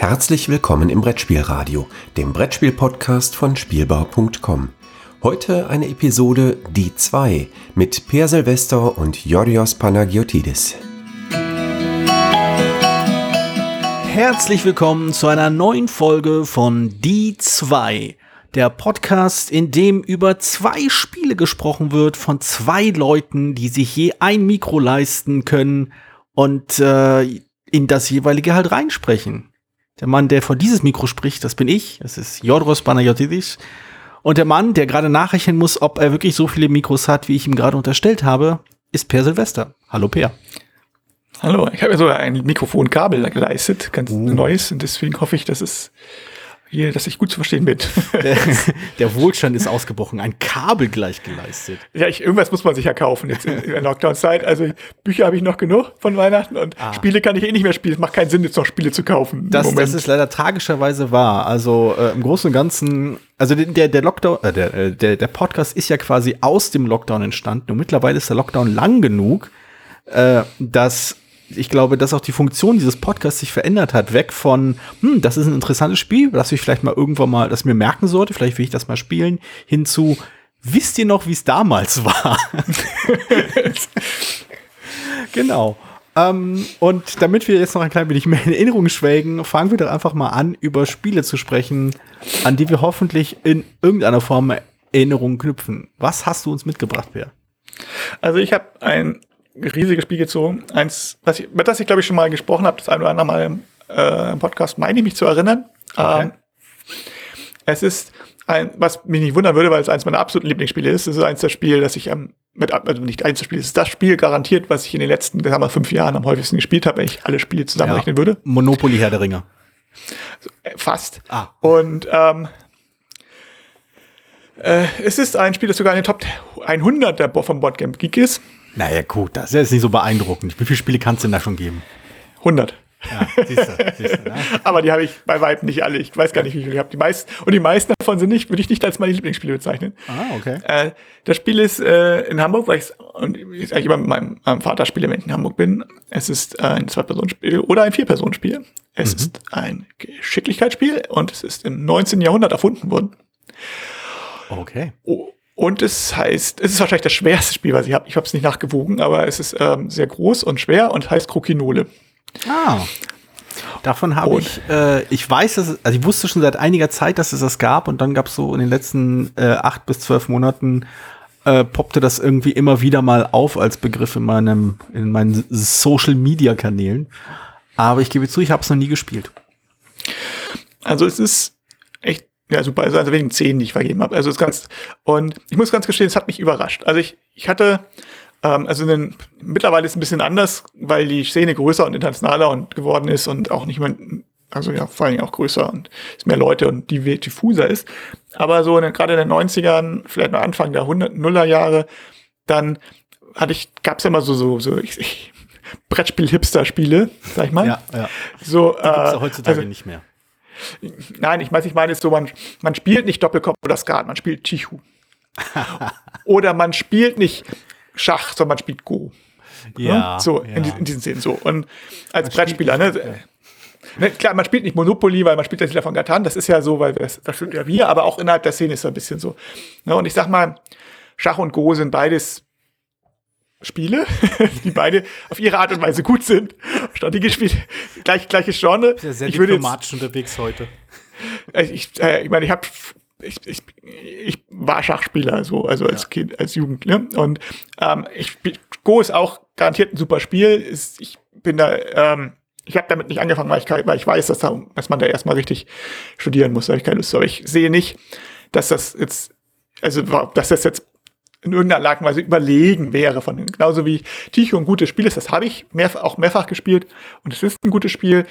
Herzlich willkommen im Brettspielradio, dem Brettspiel-Podcast von Spielbau.com. Heute eine Episode Die 2 mit Per Silvester und Yorios Panagiotidis. Herzlich willkommen zu einer neuen Folge von Die 2, der Podcast, in dem über zwei Spiele gesprochen wird von zwei Leuten, die sich je ein Mikro leisten können und äh, in das jeweilige halt reinsprechen. Der Mann, der vor dieses Mikro spricht, das bin ich. Das ist Jodros Panayotidis. Und der Mann, der gerade nachrechnen muss, ob er wirklich so viele Mikros hat, wie ich ihm gerade unterstellt habe, ist Per Silvester. Hallo Per. Hallo, ich habe ja sogar ein Mikrofonkabel geleistet, ganz Uh. neues, und deswegen hoffe ich, dass es hier, dass ich gut zu verstehen bin. Der, der Wohlstand ist ausgebrochen. Ein Kabel gleich geleistet. ja, ich, irgendwas muss man sich ja kaufen jetzt in, in der Lockdown-Zeit. Also Bücher habe ich noch genug von Weihnachten und Spiele kann ich eh nicht mehr spielen. Es macht keinen Sinn, jetzt noch Spiele zu kaufen. Das, das ist leider tragischerweise wahr. Also äh, im Großen und Ganzen, also der, der Lockdown, äh, der, äh, der, der Podcast ist ja quasi aus dem Lockdown entstanden und mittlerweile ist der Lockdown lang genug, äh, dass ich glaube, dass auch die Funktion dieses Podcasts sich verändert hat. Weg von, hm, das ist ein interessantes Spiel, das ich vielleicht mal irgendwann mal, das mir merken sollte, vielleicht will ich das mal spielen, hin zu, wisst ihr noch, wie es damals war? genau. Ähm, und damit wir jetzt noch ein klein wenig mehr in Erinnerung schwelgen, fangen wir doch einfach mal an, über Spiele zu sprechen, an die wir hoffentlich in irgendeiner Form Erinnerungen knüpfen. Was hast du uns mitgebracht, Bär? Also ich habe ein riesiges Spiel gezogen. Eins, was ich, über das ich glaube ich schon mal gesprochen habe, das ein oder andere Mal im, äh, im Podcast, meine ich mich zu erinnern. Okay. Ähm, es ist ein, was mich nicht wundern würde, weil es eins meiner absoluten Lieblingsspiele ist. Es ist eins der Spiele, das ich am, mit, also nicht eins der Spiele, es ist das Spiel garantiert, was ich in den letzten, sagen wir, fünf Jahren am häufigsten gespielt habe, wenn ich alle Spiele zusammenrechnen würde. Monopoly Herr der Ringe. Äh, Fast. Ah. Und ähm, äh, es ist ein Spiel, das sogar in den Top 100 der Bo- vom Boardgame Geek ist. Naja, gut, das ist nicht so beeindruckend. Wie viele Spiele kannst du denn da schon geben? 100. Ja, siehst du, siehst du, ne? Aber die habe ich bei weitem nicht alle. Ich weiß gar nicht, wie viele ich habe. Die meisten, und die meisten davon sind nicht, würde ich nicht als meine Lieblingsspiele bezeichnen. Ah, okay. Äh, das Spiel ist äh, in Hamburg, weil ich und ich eigentlich immer mit meinem, meinem Vater spiele, wenn ich in Hamburg bin. Es ist ein Zwei-Personen-Spiel oder ein Vier-Personen-Spiel. Es ist ein Geschicklichkeitsspiel und es ist im 19. Jahrhundert erfunden worden. Okay. Oh, Und es heißt, es ist wahrscheinlich das schwerste Spiel, was ich habe. Ich habe es nicht nachgewogen, aber es ist ähm, sehr groß und schwer und heißt Krokinole. Ah. Davon habe ich, äh, ich weiß, dass es, also ich wusste schon seit einiger Zeit, dass es das gab und dann gab es so in den letzten äh, acht bis zwölf Monaten äh, poppte das irgendwie immer wieder mal auf als Begriff in meinem, in meinen Social Media Kanälen. Aber ich gebe zu, ich habe es noch nie gespielt. Also es ist echt, ja super, also also wegen zehn, die ich vergeben habe. Also es ist ganz, und ich muss ganz gestehen, es hat mich überrascht. Also ich, ich hatte, ähm, also einen, mittlerweile ist es ein bisschen anders, weil die Szene größer und internationaler und geworden ist und auch nicht mehr, also ja, vor allen Dingen auch größer und es mehr Leute und die diffuser ist. Aber so in, gerade in den 90ern, vielleicht noch Anfang der 100 Nuller Jahre, dann hatte ich, gab es ja immer so, so, so ich, ich, Brettspiel-Hipster-Spiele, sag ich mal. ja. So, Gibt's ja äh, heutzutage also, nicht mehr. Nein, ich weiß, ich meine, es ist so, man, man spielt nicht Doppelkopf oder Skat, man spielt Chichu. oder man spielt nicht Schach, sondern man spielt Go. ne? So, ja. in, in diesen Szenen so. Und als Man Brettspieler, ne? ne? Klar, man spielt nicht Monopoly, weil man spielt das Lieder von Gatan, das ist ja so, weil das, das stimmt ja wir, aber auch innerhalb der Szene ist es ein bisschen so. Ne? Und ich sag mal, Schach und Go sind beides Spiele, die beide auf ihre Art und Weise gut sind. Strategiespiele, gleich, gleiches Genre. Ja, sehr ich würde jetzt, diplomatisch unterwegs heute. also ich, äh, ich meine, ich habe ich, ich, ich war Schachspieler, so, also als Kind, als Jugend, ne? Und ähm, ich Go ist auch garantiert ein super Spiel. Ist, ich bin da, ähm, ich habe damit nicht angefangen, weil ich, weil ich weiß, dass, da, dass man da erstmal richtig studieren muss. Da habe ich keine Lust. Aber ich sehe nicht, dass das jetzt, also dass das jetzt in irgendeiner Art und Weise überlegen wäre von. Genauso wie Ticho ein gutes Spiel ist, das habe ich mehr, auch mehrfach gespielt und es ist ein gutes Spiel.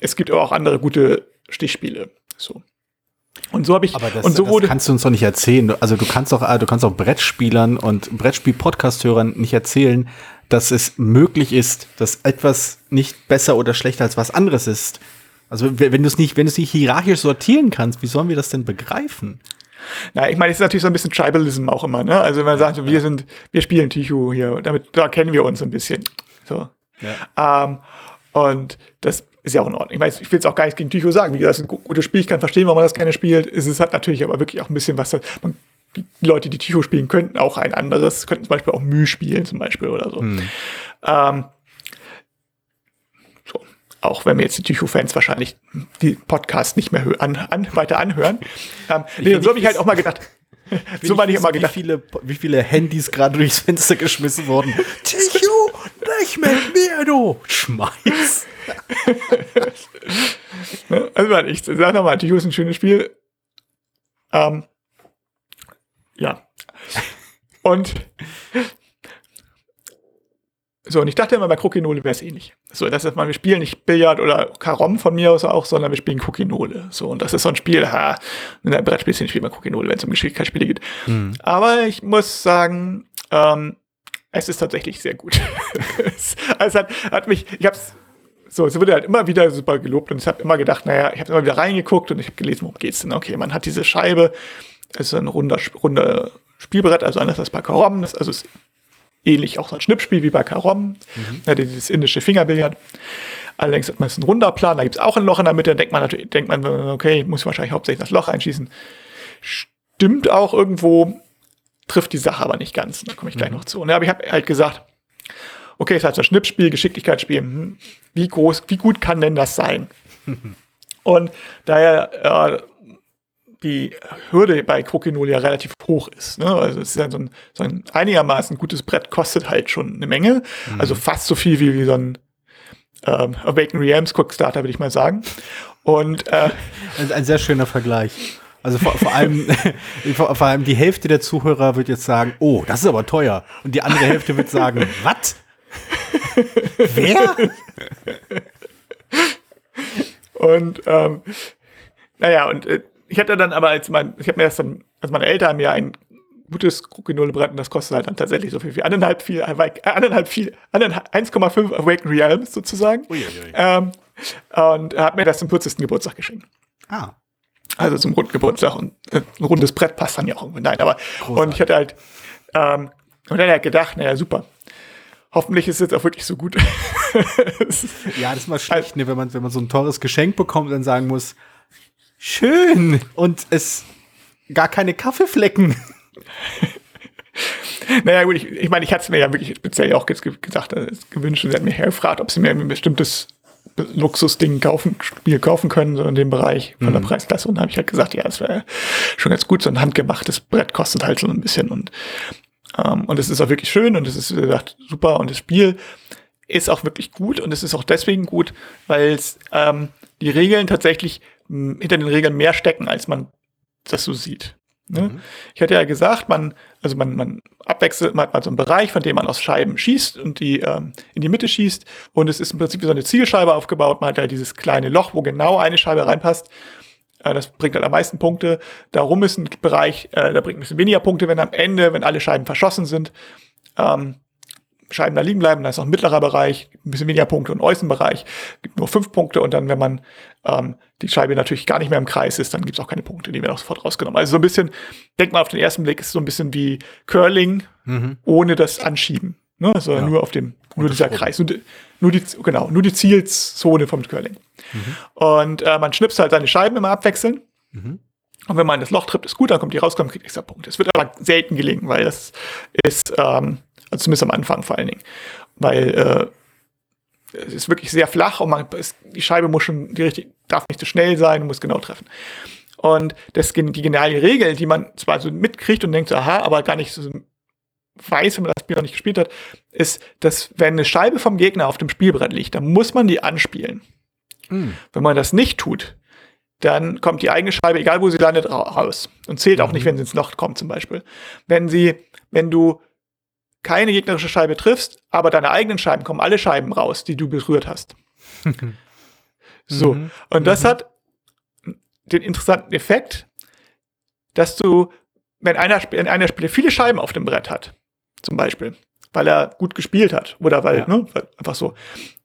Es gibt aber auch andere gute Stichspiele. So. Und so habe ich Aber das, und so das wurde kannst du uns doch nicht erzählen. Also du kannst doch, äh, du kannst auch Brettspielern und Brettspiel-Podcast-Hörern nicht erzählen, dass es möglich ist, dass etwas nicht besser oder schlechter als was anderes ist. Also wenn du es nicht, wenn du es nicht hierarchisch sortieren kannst, wie sollen wir das denn begreifen? Na, ich meine, es ist natürlich so ein bisschen Tribalism auch immer, ne? Also wenn man sagt, wir sind, wir spielen Tichu hier, damit da kennen wir uns ein bisschen. So. Ähm, und das ist ja auch in Ordnung. Ich meine, ich will es auch gar nicht gegen Tycho sagen. Wie gesagt, das ist ein gutes Spiel. Ich kann verstehen, warum man das gerne spielt. Es halt natürlich aber wirklich auch ein bisschen was. Man, die Leute, die Tycho spielen, könnten auch ein anderes, könnten zum Beispiel auch Mühe spielen, zum Beispiel oder so. Hm. Ähm, so. Auch wenn mir jetzt die Tycho-Fans wahrscheinlich die Podcast nicht mehr an, an, weiter anhören. Ähm, nee, so habe ich halt auch mal gedacht. so war ich immer gedacht. Wie viele, wie viele Handys gerade durchs Fenster geschmissen wurden. Tycho, nicht mit mir, du! Schmeiß! also, ich sag nochmal, Tycho ist ein schönes Spiel. Ähm, ja. Und so, und ich dachte immer, bei Krokinole wäre es ähnlich. So, das ist mal, wir spielen nicht Billard oder Karom von mir aus auch, sondern wir spielen Krokinole. So, und das ist so ein Spiel, ha, in der Brettspielszene spielt man Krokinole, wenn es um Geschicklichkeitsspiele geht. Mhm. Aber ich muss sagen, ähm, es ist tatsächlich sehr gut. also hat, hat mich, ich hab's, so, es wurde halt immer wieder super gelobt und ich habe immer gedacht, naja, ich habe immer wieder reingeguckt und ich habe gelesen, worum geht's denn? Okay, man hat diese Scheibe, es ist ein runder, runder Spielbrett, also anders als bei Karom, das, also es ähnlich auch so ein Schnippspiel wie bei Karom, mhm. ja, dieses indische Fingerbillard. Allerdings hat man ein runder Plan, da gibt es auch ein Loch in der Mitte, dann denkt man natürlich, denkt man, okay, ich muss wahrscheinlich hauptsächlich das Loch einschießen. Stimmt auch irgendwo, trifft die Sache aber nicht ganz. Da komme ich gleich mhm. noch zu. Und ja, aber ich habe halt gesagt, okay, es ist halt so ein Schnippspiel, Geschicklichkeitsspiel. Hm, wie groß, wie gut kann denn das sein? Und daher äh, die Hürde bei Krokinol ja relativ hoch ist. Ne? Also es ist ja so ein, so ein einigermaßen gutes Brett, kostet halt schon eine Menge. Mhm. Also fast so viel wie, wie so ein ähm, Awaken Realms Quickstarter, würde ich mal sagen. Und äh, ein, ein sehr schöner Vergleich. Also vor, vor allem, vor, vor, allem die Hälfte der Zuhörer wird jetzt sagen, oh, das ist aber teuer. Und die andere Hälfte wird sagen, was? Wer? Und ähm, naja, und äh, ich hatte dann aber, als mein, ich habe mir das dann, als meine Eltern mir ein gutes Kruckenole-Brett und das kostet halt dann tatsächlich so viel wie anderthalb viel, anderthalb viel, 1,5 Awaken Realms sozusagen. Uiuiui. Ähm, und er hat mir das zum 40. Geburtstag geschenkt. Ah. Also zum runden Geburtstag und äh, ein rundes Brett passt dann ja auch irgendwo. Nein, aber Großartig. und ich hatte halt ähm, und dann halt gedacht, naja, super. Hoffentlich ist es jetzt auch wirklich so gut. ja, das ist mal schlecht, ne, wenn man, wenn man so ein teures Geschenk bekommt und dann sagen muss, schön und es gar keine Kaffeeflecken. naja, gut, ich, ich meine, ich hatte es mir ja wirklich speziell auch gesagt, äh, gewünscht und sie hat mir hergefragt, ob sie mir ein bestimmtes Luxusding kaufen, Spiel kaufen können, so in dem Bereich von mhm. der Preisklasse. Und dann habe ich halt gesagt, ja, das wäre schon ganz gut. So ein handgemachtes Brett kostet halt so ein bisschen und ähm, und es ist auch wirklich schön und es ist, wie gesagt, super. Und das Spiel ist auch wirklich gut und es ist auch deswegen gut, weil es ähm, die Regeln tatsächlich hinter den Regeln mehr stecken, als man das so sieht. Ne? Mhm. Ich hatte ja gesagt, man, also man, man abwechselt, man hat mal so einen Bereich, von dem man aus Scheiben schießt und die ähm, in die Mitte schießt. Und es ist im Prinzip wie so eine Zielscheibe aufgebaut. Man hat ja dieses kleine Loch, wo genau eine Scheibe reinpasst. Äh, das bringt halt am meisten Punkte. Darum ist ein Bereich, äh, da bringt ein bisschen weniger Punkte, wenn am Ende, wenn alle Scheiben verschossen sind. Ähm, Scheiben da liegen bleiben. Da ist noch ein mittlerer Bereich, ein bisschen weniger Punkte und Außenbereich, gibt nur fünf Punkte. Und dann, wenn man ähm, die Scheibe natürlich gar nicht mehr im Kreis ist, dann gibt es auch keine Punkte, die werden auch sofort rausgenommen. Also so ein bisschen, denkt man auf den ersten Blick, ist so ein bisschen wie Curling mhm. ohne das Anschieben. Ne? Also ja. nur auf dem, nur dieser Kreis. Nur die, nur die, genau, nur die Zielzone vom Curling. Mhm. Und äh, man schnipst halt seine Scheiben immer abwechseln. Mhm. Und wenn man das Loch trifft, ist gut, dann kommt die raus, kommt kriegt extra Punkte. Es wird aber selten gelingen, weil das ist, ähm, also zumindest am Anfang vor allen Dingen. Weil äh, es ist wirklich sehr flach und man, ist, die Scheibe muss schon, die richtig, darf nicht zu schnell sein, muss genau treffen. Und das, die geniale Regel, die man zwar so mitkriegt und denkt so, aha, aber gar nicht so weiß, wenn man das Spiel noch nicht gespielt hat, ist, dass wenn eine Scheibe vom Gegner auf dem Spielbrett liegt, dann muss man die anspielen. Mhm. Wenn man das nicht tut, dann kommt die eigene Scheibe, egal wo sie landet, raus. Und zählt auch mhm. nicht, wenn sie ins Loch kommt, zum Beispiel. Wenn sie, wenn du keine gegnerische Scheibe triffst, aber deine eigenen Scheiben kommen alle Scheiben raus, die du berührt hast. so. Mhm. Und das mhm. hat den interessanten Effekt, dass du, wenn einer, wenn einer Spieler viele Scheiben auf dem Brett hat, zum Beispiel, weil er gut gespielt hat oder weil, ja. ne, einfach so,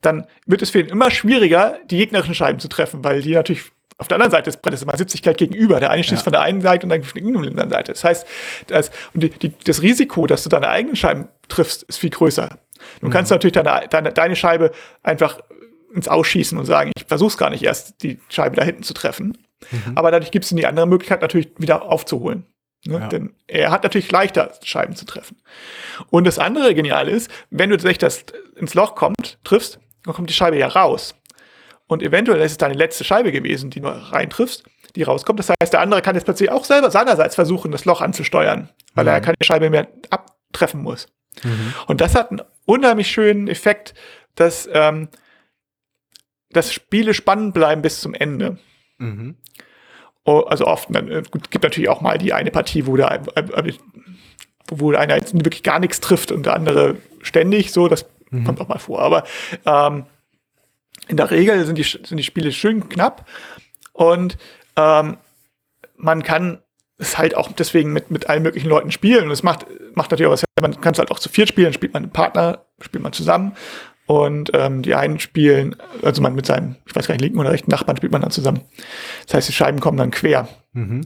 dann wird es für ihn immer schwieriger, die gegnerischen Scheiben zu treffen, weil die natürlich auf der anderen Seite des Brettes immer sitzt sich gleich gegenüber. Der eine schießt ja. von der einen Seite und dann von der anderen Seite. Das heißt, das, und die, die, das Risiko, dass du deine eigenen Scheiben triffst, ist viel größer. Du mhm. kannst natürlich deine, deine, deine Scheibe einfach ins Ausschießen und sagen, ich versuche es gar nicht erst, die Scheibe da hinten zu treffen. Mhm. Aber dadurch gibt es die andere Möglichkeit, natürlich wieder aufzuholen. Ne? Ja. Denn er hat natürlich leichter, Scheiben zu treffen. Und das andere Geniale ist, wenn du tatsächlich das ins Loch kommt, triffst, dann kommt die Scheibe ja raus. Und eventuell ist es deine letzte Scheibe gewesen, die du reintriffst, die rauskommt. Das heißt, der andere kann jetzt plötzlich auch selber seinerseits versuchen, das Loch anzusteuern, weil mhm. er keine Scheibe mehr abtreffen muss. Mhm. Und das hat einen unheimlich schönen Effekt, dass, ähm, dass Spiele spannend bleiben bis zum Ende. Mhm. Oh, also oft, es äh, gibt natürlich auch mal die eine Partie, wo der, äh, äh, wo einer jetzt wirklich gar nichts trifft und der andere ständig, so, das mhm. kommt auch mal vor. Aber ähm, in der Regel sind die, sind die Spiele schön knapp und ähm, man kann es halt auch deswegen mit, mit allen möglichen Leuten spielen. Und es macht, macht natürlich auch was, man kann es halt auch zu viert spielen, spielt man einen Partner, spielt man zusammen. Und ähm, die einen spielen, also man mit seinem, ich weiß gar nicht, linken oder rechten Nachbarn spielt man dann zusammen. Das heißt, die Scheiben kommen dann quer. Mhm.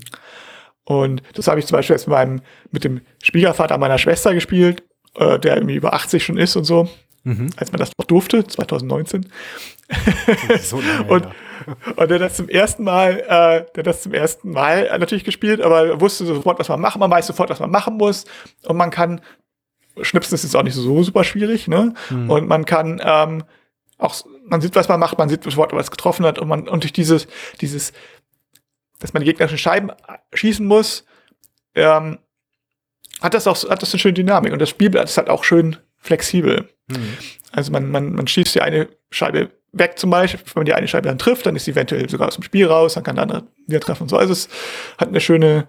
Und das habe ich zum Beispiel jetzt mit, meinem, mit dem Schwiegervater meiner Schwester gespielt, äh, der irgendwie über 80 schon ist und so. Mhm. Als man das noch durfte, 2019. So lange, und, ja. und der das zum ersten Mal, äh, der das zum ersten Mal natürlich gespielt, aber wusste sofort, was man machen, man weiß sofort, was man machen muss. Und man kann Schnipsen ist jetzt auch nicht so super schwierig, ne? Mhm. Und man kann ähm, auch, man sieht, was man macht, man sieht sofort, was getroffen hat und man, und durch dieses, dieses, dass man die gegnerischen Scheiben schießen muss, ähm, hat das auch, hat das eine schöne Dynamik und das Spielblatt ist halt auch schön flexibel. Mhm. Also man, man, man schießt die eine Scheibe weg zum Beispiel, wenn man die eine Scheibe dann trifft, dann ist sie eventuell sogar aus dem Spiel raus, dann kann der andere wieder treffen und so. Also es hat eine schöne,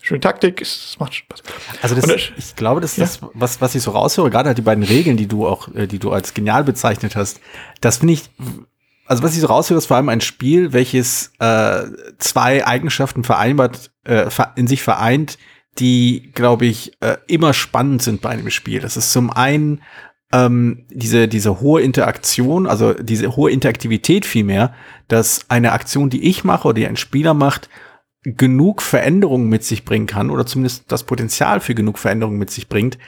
schöne Taktik, es macht Spaß. Also das, das, ich glaube, das ist ja. das, was, was ich so raushöre, gerade halt die beiden Regeln, die du auch, äh, die du als genial bezeichnet hast, das finde ich, also was ich so raushöre, ist vor allem ein Spiel, welches äh, zwei Eigenschaften vereinbart, äh, in sich vereint, die, glaube ich, äh, immer spannend sind bei einem Spiel. Das ist zum einen ähm, diese, diese hohe Interaktion, also diese hohe Interaktivität vielmehr, dass eine Aktion, die ich mache oder die ein Spieler macht, genug Veränderungen mit sich bringen kann oder zumindest das Potenzial für genug Veränderungen mit sich bringt,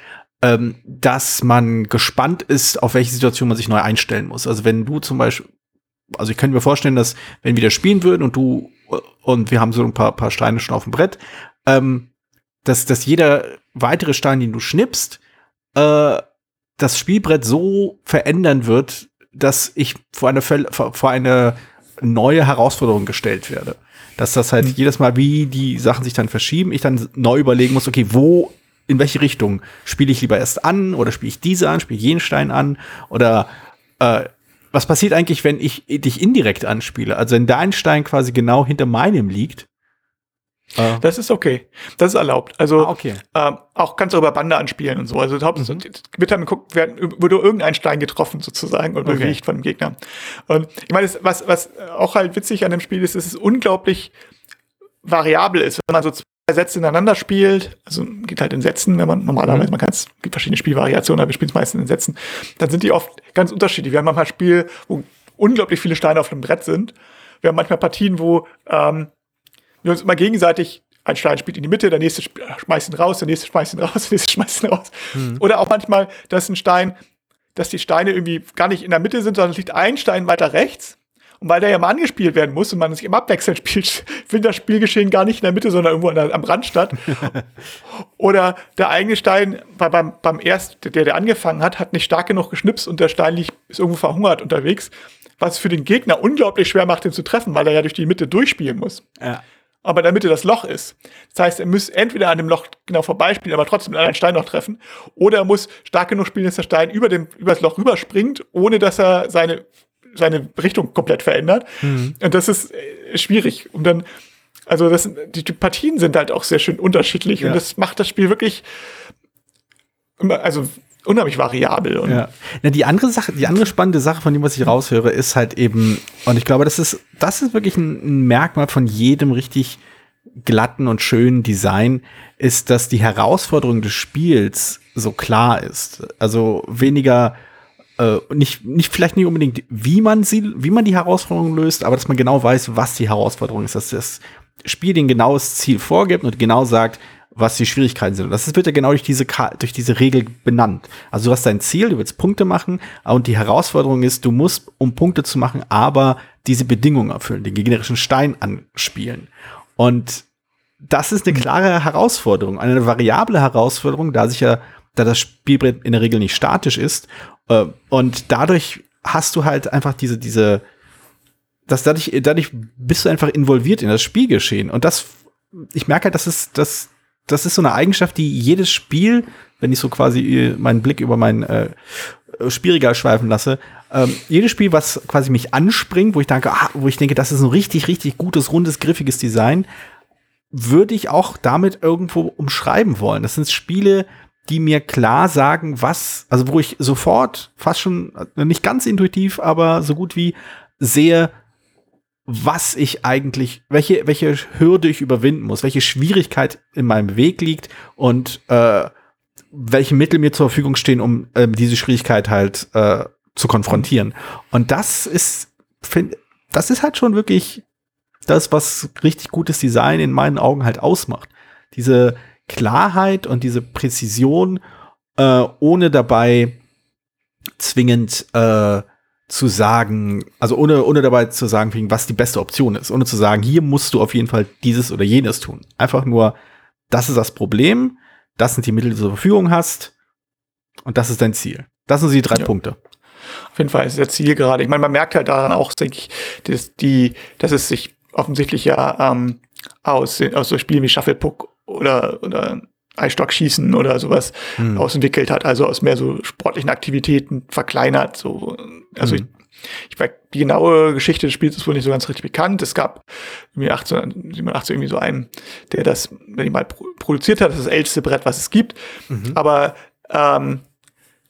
ähm, dass man gespannt ist, auf welche Situation man sich neu einstellen muss. Also wenn du zum Beispiel, also ich könnte mir vorstellen, dass wenn wir das spielen würden und du und wir haben so ein paar, paar Steine schon auf dem Brett, ähm, dass, dass jeder weitere Stein, den du schnippst, äh, das Spielbrett so verändern wird, dass ich vor eine, vor eine neue Herausforderung gestellt werde dass das halt mhm. jedes Mal, wie die Sachen sich dann verschieben, ich dann neu überlegen muss, okay, wo, in welche Richtung spiele ich lieber erst an oder spiele ich diese an, spiele ich jenen Stein an oder äh, was passiert eigentlich, wenn ich dich indirekt anspiele? Also wenn dein Stein quasi genau hinter meinem liegt, Uh. Das ist okay. Das ist erlaubt. Also ah, okay. ähm, auch kannst du über Bande anspielen und so. Also Hauptsache mhm. wird dann geguckt, werden, wurde irgendein Stein getroffen sozusagen oder okay. bewegt von dem Gegner. Und ich meine, was, was auch halt witzig an dem Spiel ist, ist, dass es unglaublich variabel ist. Wenn man so zwei Sätze ineinander spielt, also geht halt in Sätzen, wenn man normalerweise, mhm. man kann es, gibt verschiedene Spielvariationen, aber wir spielen es meistens in Sätzen, dann sind die oft ganz unterschiedlich. Wir haben manchmal Spiel, wo unglaublich viele Steine auf einem Brett sind. Wir haben manchmal Partien, wo ähm, wir uns immer gegenseitig ein Stein spielt in die Mitte, der nächste schmeißt ihn raus, der nächste schmeißt ihn raus, der nächste schmeißt ihn raus. Mhm. Oder auch manchmal, dass ein Stein, dass die Steine irgendwie gar nicht in der Mitte sind, sondern es liegt ein Stein weiter rechts. Und weil der ja mal angespielt werden muss und man sich im Abwechseln spielt, findet das Spielgeschehen gar nicht in der Mitte, sondern irgendwo der, am Rand statt. Oder der eigene Stein bei, beim, beim ersten, der, der angefangen hat, hat nicht stark genug geschnipst und der Stein liegt, ist irgendwo verhungert unterwegs, was für den Gegner unglaublich schwer macht, ihn zu treffen, weil er ja durch die Mitte durchspielen muss. Ja aber in der Mitte das Loch ist. Das heißt, er muss entweder an dem Loch genau vorbeispielen, aber trotzdem einen anderen Stein noch treffen, oder er muss stark genug spielen, dass der Stein über, dem, über das Loch rüberspringt, ohne dass er seine, seine Richtung komplett verändert. Mhm. Und das ist äh, schwierig. Und dann, also das, die, die Partien sind halt auch sehr schön unterschiedlich ja. und das macht das Spiel wirklich, also unheimlich variabel. Und ja. Na, die andere Sache, die andere spannende Sache, von dem, was ich raushöre, ist halt eben, und ich glaube, das ist, das ist wirklich ein, Merkmal von jedem richtig glatten und schönen Design, ist, dass die Herausforderung des Spiels so klar ist. Also weniger, äh, nicht, nicht, vielleicht nicht unbedingt, wie man sie, wie man die Herausforderung löst, aber dass man genau weiß, was die Herausforderung ist, dass das Spiel den genaues Ziel vorgibt und genau sagt, was die Schwierigkeiten sind. Und das wird ja genau durch diese, durch diese Regel benannt. Also du hast dein Ziel, du willst Punkte machen und die Herausforderung ist, du musst, um Punkte zu machen, aber diese Bedingungen erfüllen, den gegnerischen Stein anspielen. Und das ist eine klare Herausforderung, eine variable Herausforderung, da sich ja, da das Spielbrett in der Regel nicht statisch ist. Äh, und dadurch hast du halt einfach diese, diese, dass dadurch, dadurch bist du einfach involviert in das Spielgeschehen. Und das, ich merke halt, das ist, das, das ist so eine Eigenschaft, die jedes Spiel, wenn ich so quasi äh, meinen Blick über mein äh, Spielregal schweifen lasse, ähm, jedes Spiel, was quasi mich anspringt, wo ich denke, ah, wo ich denke, das ist ein richtig, richtig gutes, rundes, griffiges Design, würde ich auch damit irgendwo umschreiben wollen. Das sind Spiele, die mir klar sagen, was, also wo ich sofort, fast schon, nicht ganz intuitiv, aber so gut wie sehe, was ich eigentlich, welche, welche Hürde ich überwinden muss, welche Schwierigkeit in meinem Weg liegt und äh, welche Mittel mir zur Verfügung stehen, um äh, diese Schwierigkeit halt äh, zu konfrontieren. Und das ist, find, das ist halt schon wirklich das, was richtig gutes Design in meinen Augen halt ausmacht. Diese Klarheit und diese Präzision, äh, ohne dabei zwingend äh, zu sagen, also ohne, ohne dabei zu sagen, was die beste Option ist, ohne zu sagen, hier musst du auf jeden Fall dieses oder jenes tun. Einfach nur, das ist das Problem, das sind die Mittel, die du zur Verfügung hast und das ist dein Ziel. Das sind die drei ja. Punkte. Auf jeden Fall ist der Ziel gerade. Ich meine, man merkt halt daran auch, denke ich, dass, die, dass es sich offensichtlich ja ähm, aus, aus so Spielen wie Shufflepuck oder, oder Eisstockschießen oder sowas hm. ausentwickelt hat, also aus mehr so sportlichen Aktivitäten verkleinert. So. Also hm. ich, ich die genaue Geschichte des Spiels ist wohl nicht so ganz richtig bekannt. Es gab irgendwie 1887 irgendwie so einen, der das, wenn ich mal produziert hat, das ist das älteste Brett, was es gibt. Mhm. Aber ähm,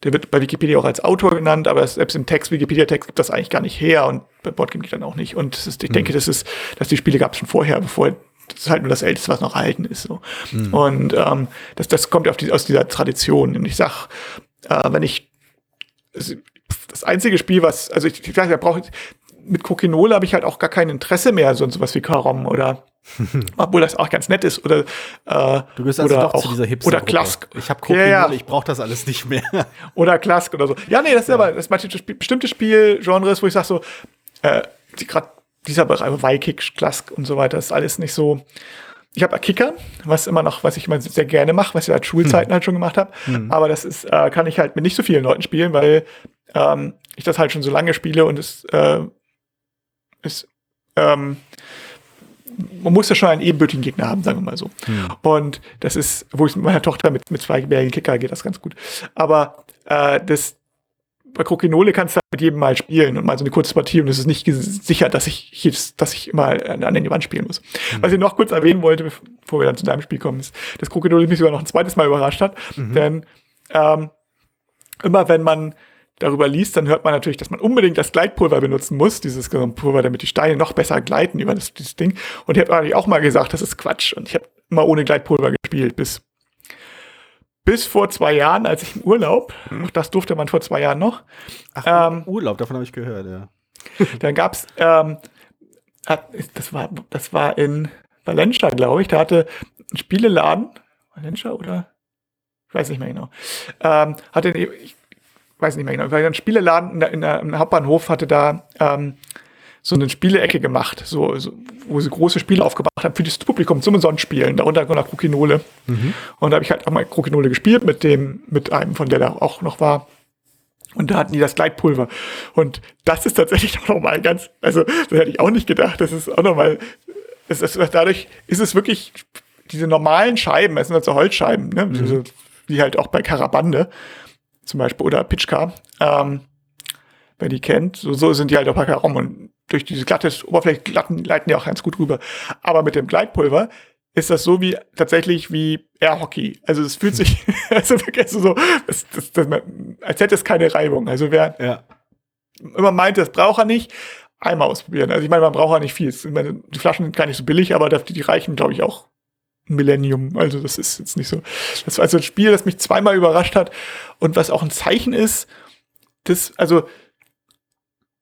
der wird bei Wikipedia auch als Autor genannt, aber selbst im Text, Wikipedia-Text gibt das eigentlich gar nicht her und bei Boardgame dann auch nicht. Und ist, ich mhm. denke, das ist, dass die Spiele gab es schon vorher, bevor das ist halt nur das Älteste, was noch erhalten ist. So. Mhm. Und ähm, das, das kommt auf die, aus dieser Tradition. Und ich sag, äh, wenn ich das einzige Spiel, was, also ich, ich da brauche mit Coquinole habe ich halt auch gar kein Interesse mehr, so sowas wie Karom oder obwohl das auch ganz nett ist oder äh, du gehst also oder doch auch, zu dieser Hipster oder Klask. Ich habe Coquinole, ja, ja. ich brauche das alles nicht mehr. oder Klask oder so. Ja, nee, das ist ja. aber das manche bestimmte Spielgenres, wo ich sage so, äh, gerade dieser Bereich, Weikick, Klask und so weiter, ist alles nicht so. Ich habe Kicker, was immer noch, was ich immer sehr gerne mache, was ich seit Schulzeiten hm. halt schon gemacht habe. Hm. Aber das ist, äh, kann ich halt mit nicht so vielen Leuten spielen, weil ähm, ich das halt schon so lange spiele und es äh, ist, ähm, man muss ja schon einen ebenbürtigen Gegner haben, sagen wir mal so. Hm. Und das ist, wo ich mit meiner Tochter mit, mit zwei zweijährigen Kicker geht das ganz gut. Aber äh, das, bei Krokinole kannst du mit jedem Mal spielen und mal so eine kurze Partie und es ist nicht sicher, dass ich, jedes, dass ich immer an die Wand spielen muss. Mhm. Was ich noch kurz erwähnen wollte, bevor wir dann zu deinem Spiel kommen, ist, dass Krokinole mich sogar noch ein zweites Mal überrascht hat. Mhm. Denn ähm, immer wenn man darüber liest, dann hört man natürlich, dass man unbedingt das Gleitpulver benutzen muss, dieses Pulver, damit die Steine noch besser gleiten über das, dieses Ding. Und ich habe eigentlich auch mal gesagt, das ist Quatsch. Und ich habe immer ohne Gleitpulver gespielt, bis bis vor zwei Jahren, als ich im Urlaub, hm. das durfte man vor zwei Jahren noch. Ach, ähm, Urlaub, davon habe ich gehört, ja. dann gab's, ähm, das war, das war in Valencia, glaube ich, da hatte ein Spieleladen, Valencia oder? Ich weiß nicht mehr genau. Ähm, hatte, ich weiß nicht mehr genau, weil ein Spieleladen in der, in der, im Hauptbahnhof hatte da ähm, so eine Spielecke gemacht, so, so, wo sie große Spiele aufgebracht haben für das Publikum zum Sonnenspielen, darunter noch Krokinole. Mhm. Und da habe ich halt auch mal Krokinole gespielt mit dem, mit einem, von der da auch noch war. Und da hatten die das Gleitpulver. Und das ist tatsächlich auch nochmal ganz, also das hätte ich auch nicht gedacht. Das ist auch nochmal, es ist, dadurch ist es wirklich diese normalen Scheiben, es sind also Holzscheiben, ne? Mhm. wie halt auch bei Karabande zum Beispiel oder Pitchka. Ähm, wer die kennt, so, so sind die halt auch bei Karom und durch diese glatte Oberfläche glatten, leiten die auch ganz gut rüber. Aber mit dem Gleitpulver ist das so wie tatsächlich wie Airhockey. Also es fühlt sich, also wirklich so, das, das, das, als hätte es keine Reibung. Also wer ja. immer meint, das braucht er nicht, einmal ausprobieren. Also ich meine, man braucht ja nicht viel. Meine, die Flaschen sind gar nicht so billig, aber die, die reichen, glaube ich, auch ein Millennium. Also das ist jetzt nicht so. Das war also ein Spiel, das mich zweimal überrascht hat und was auch ein Zeichen ist, das, also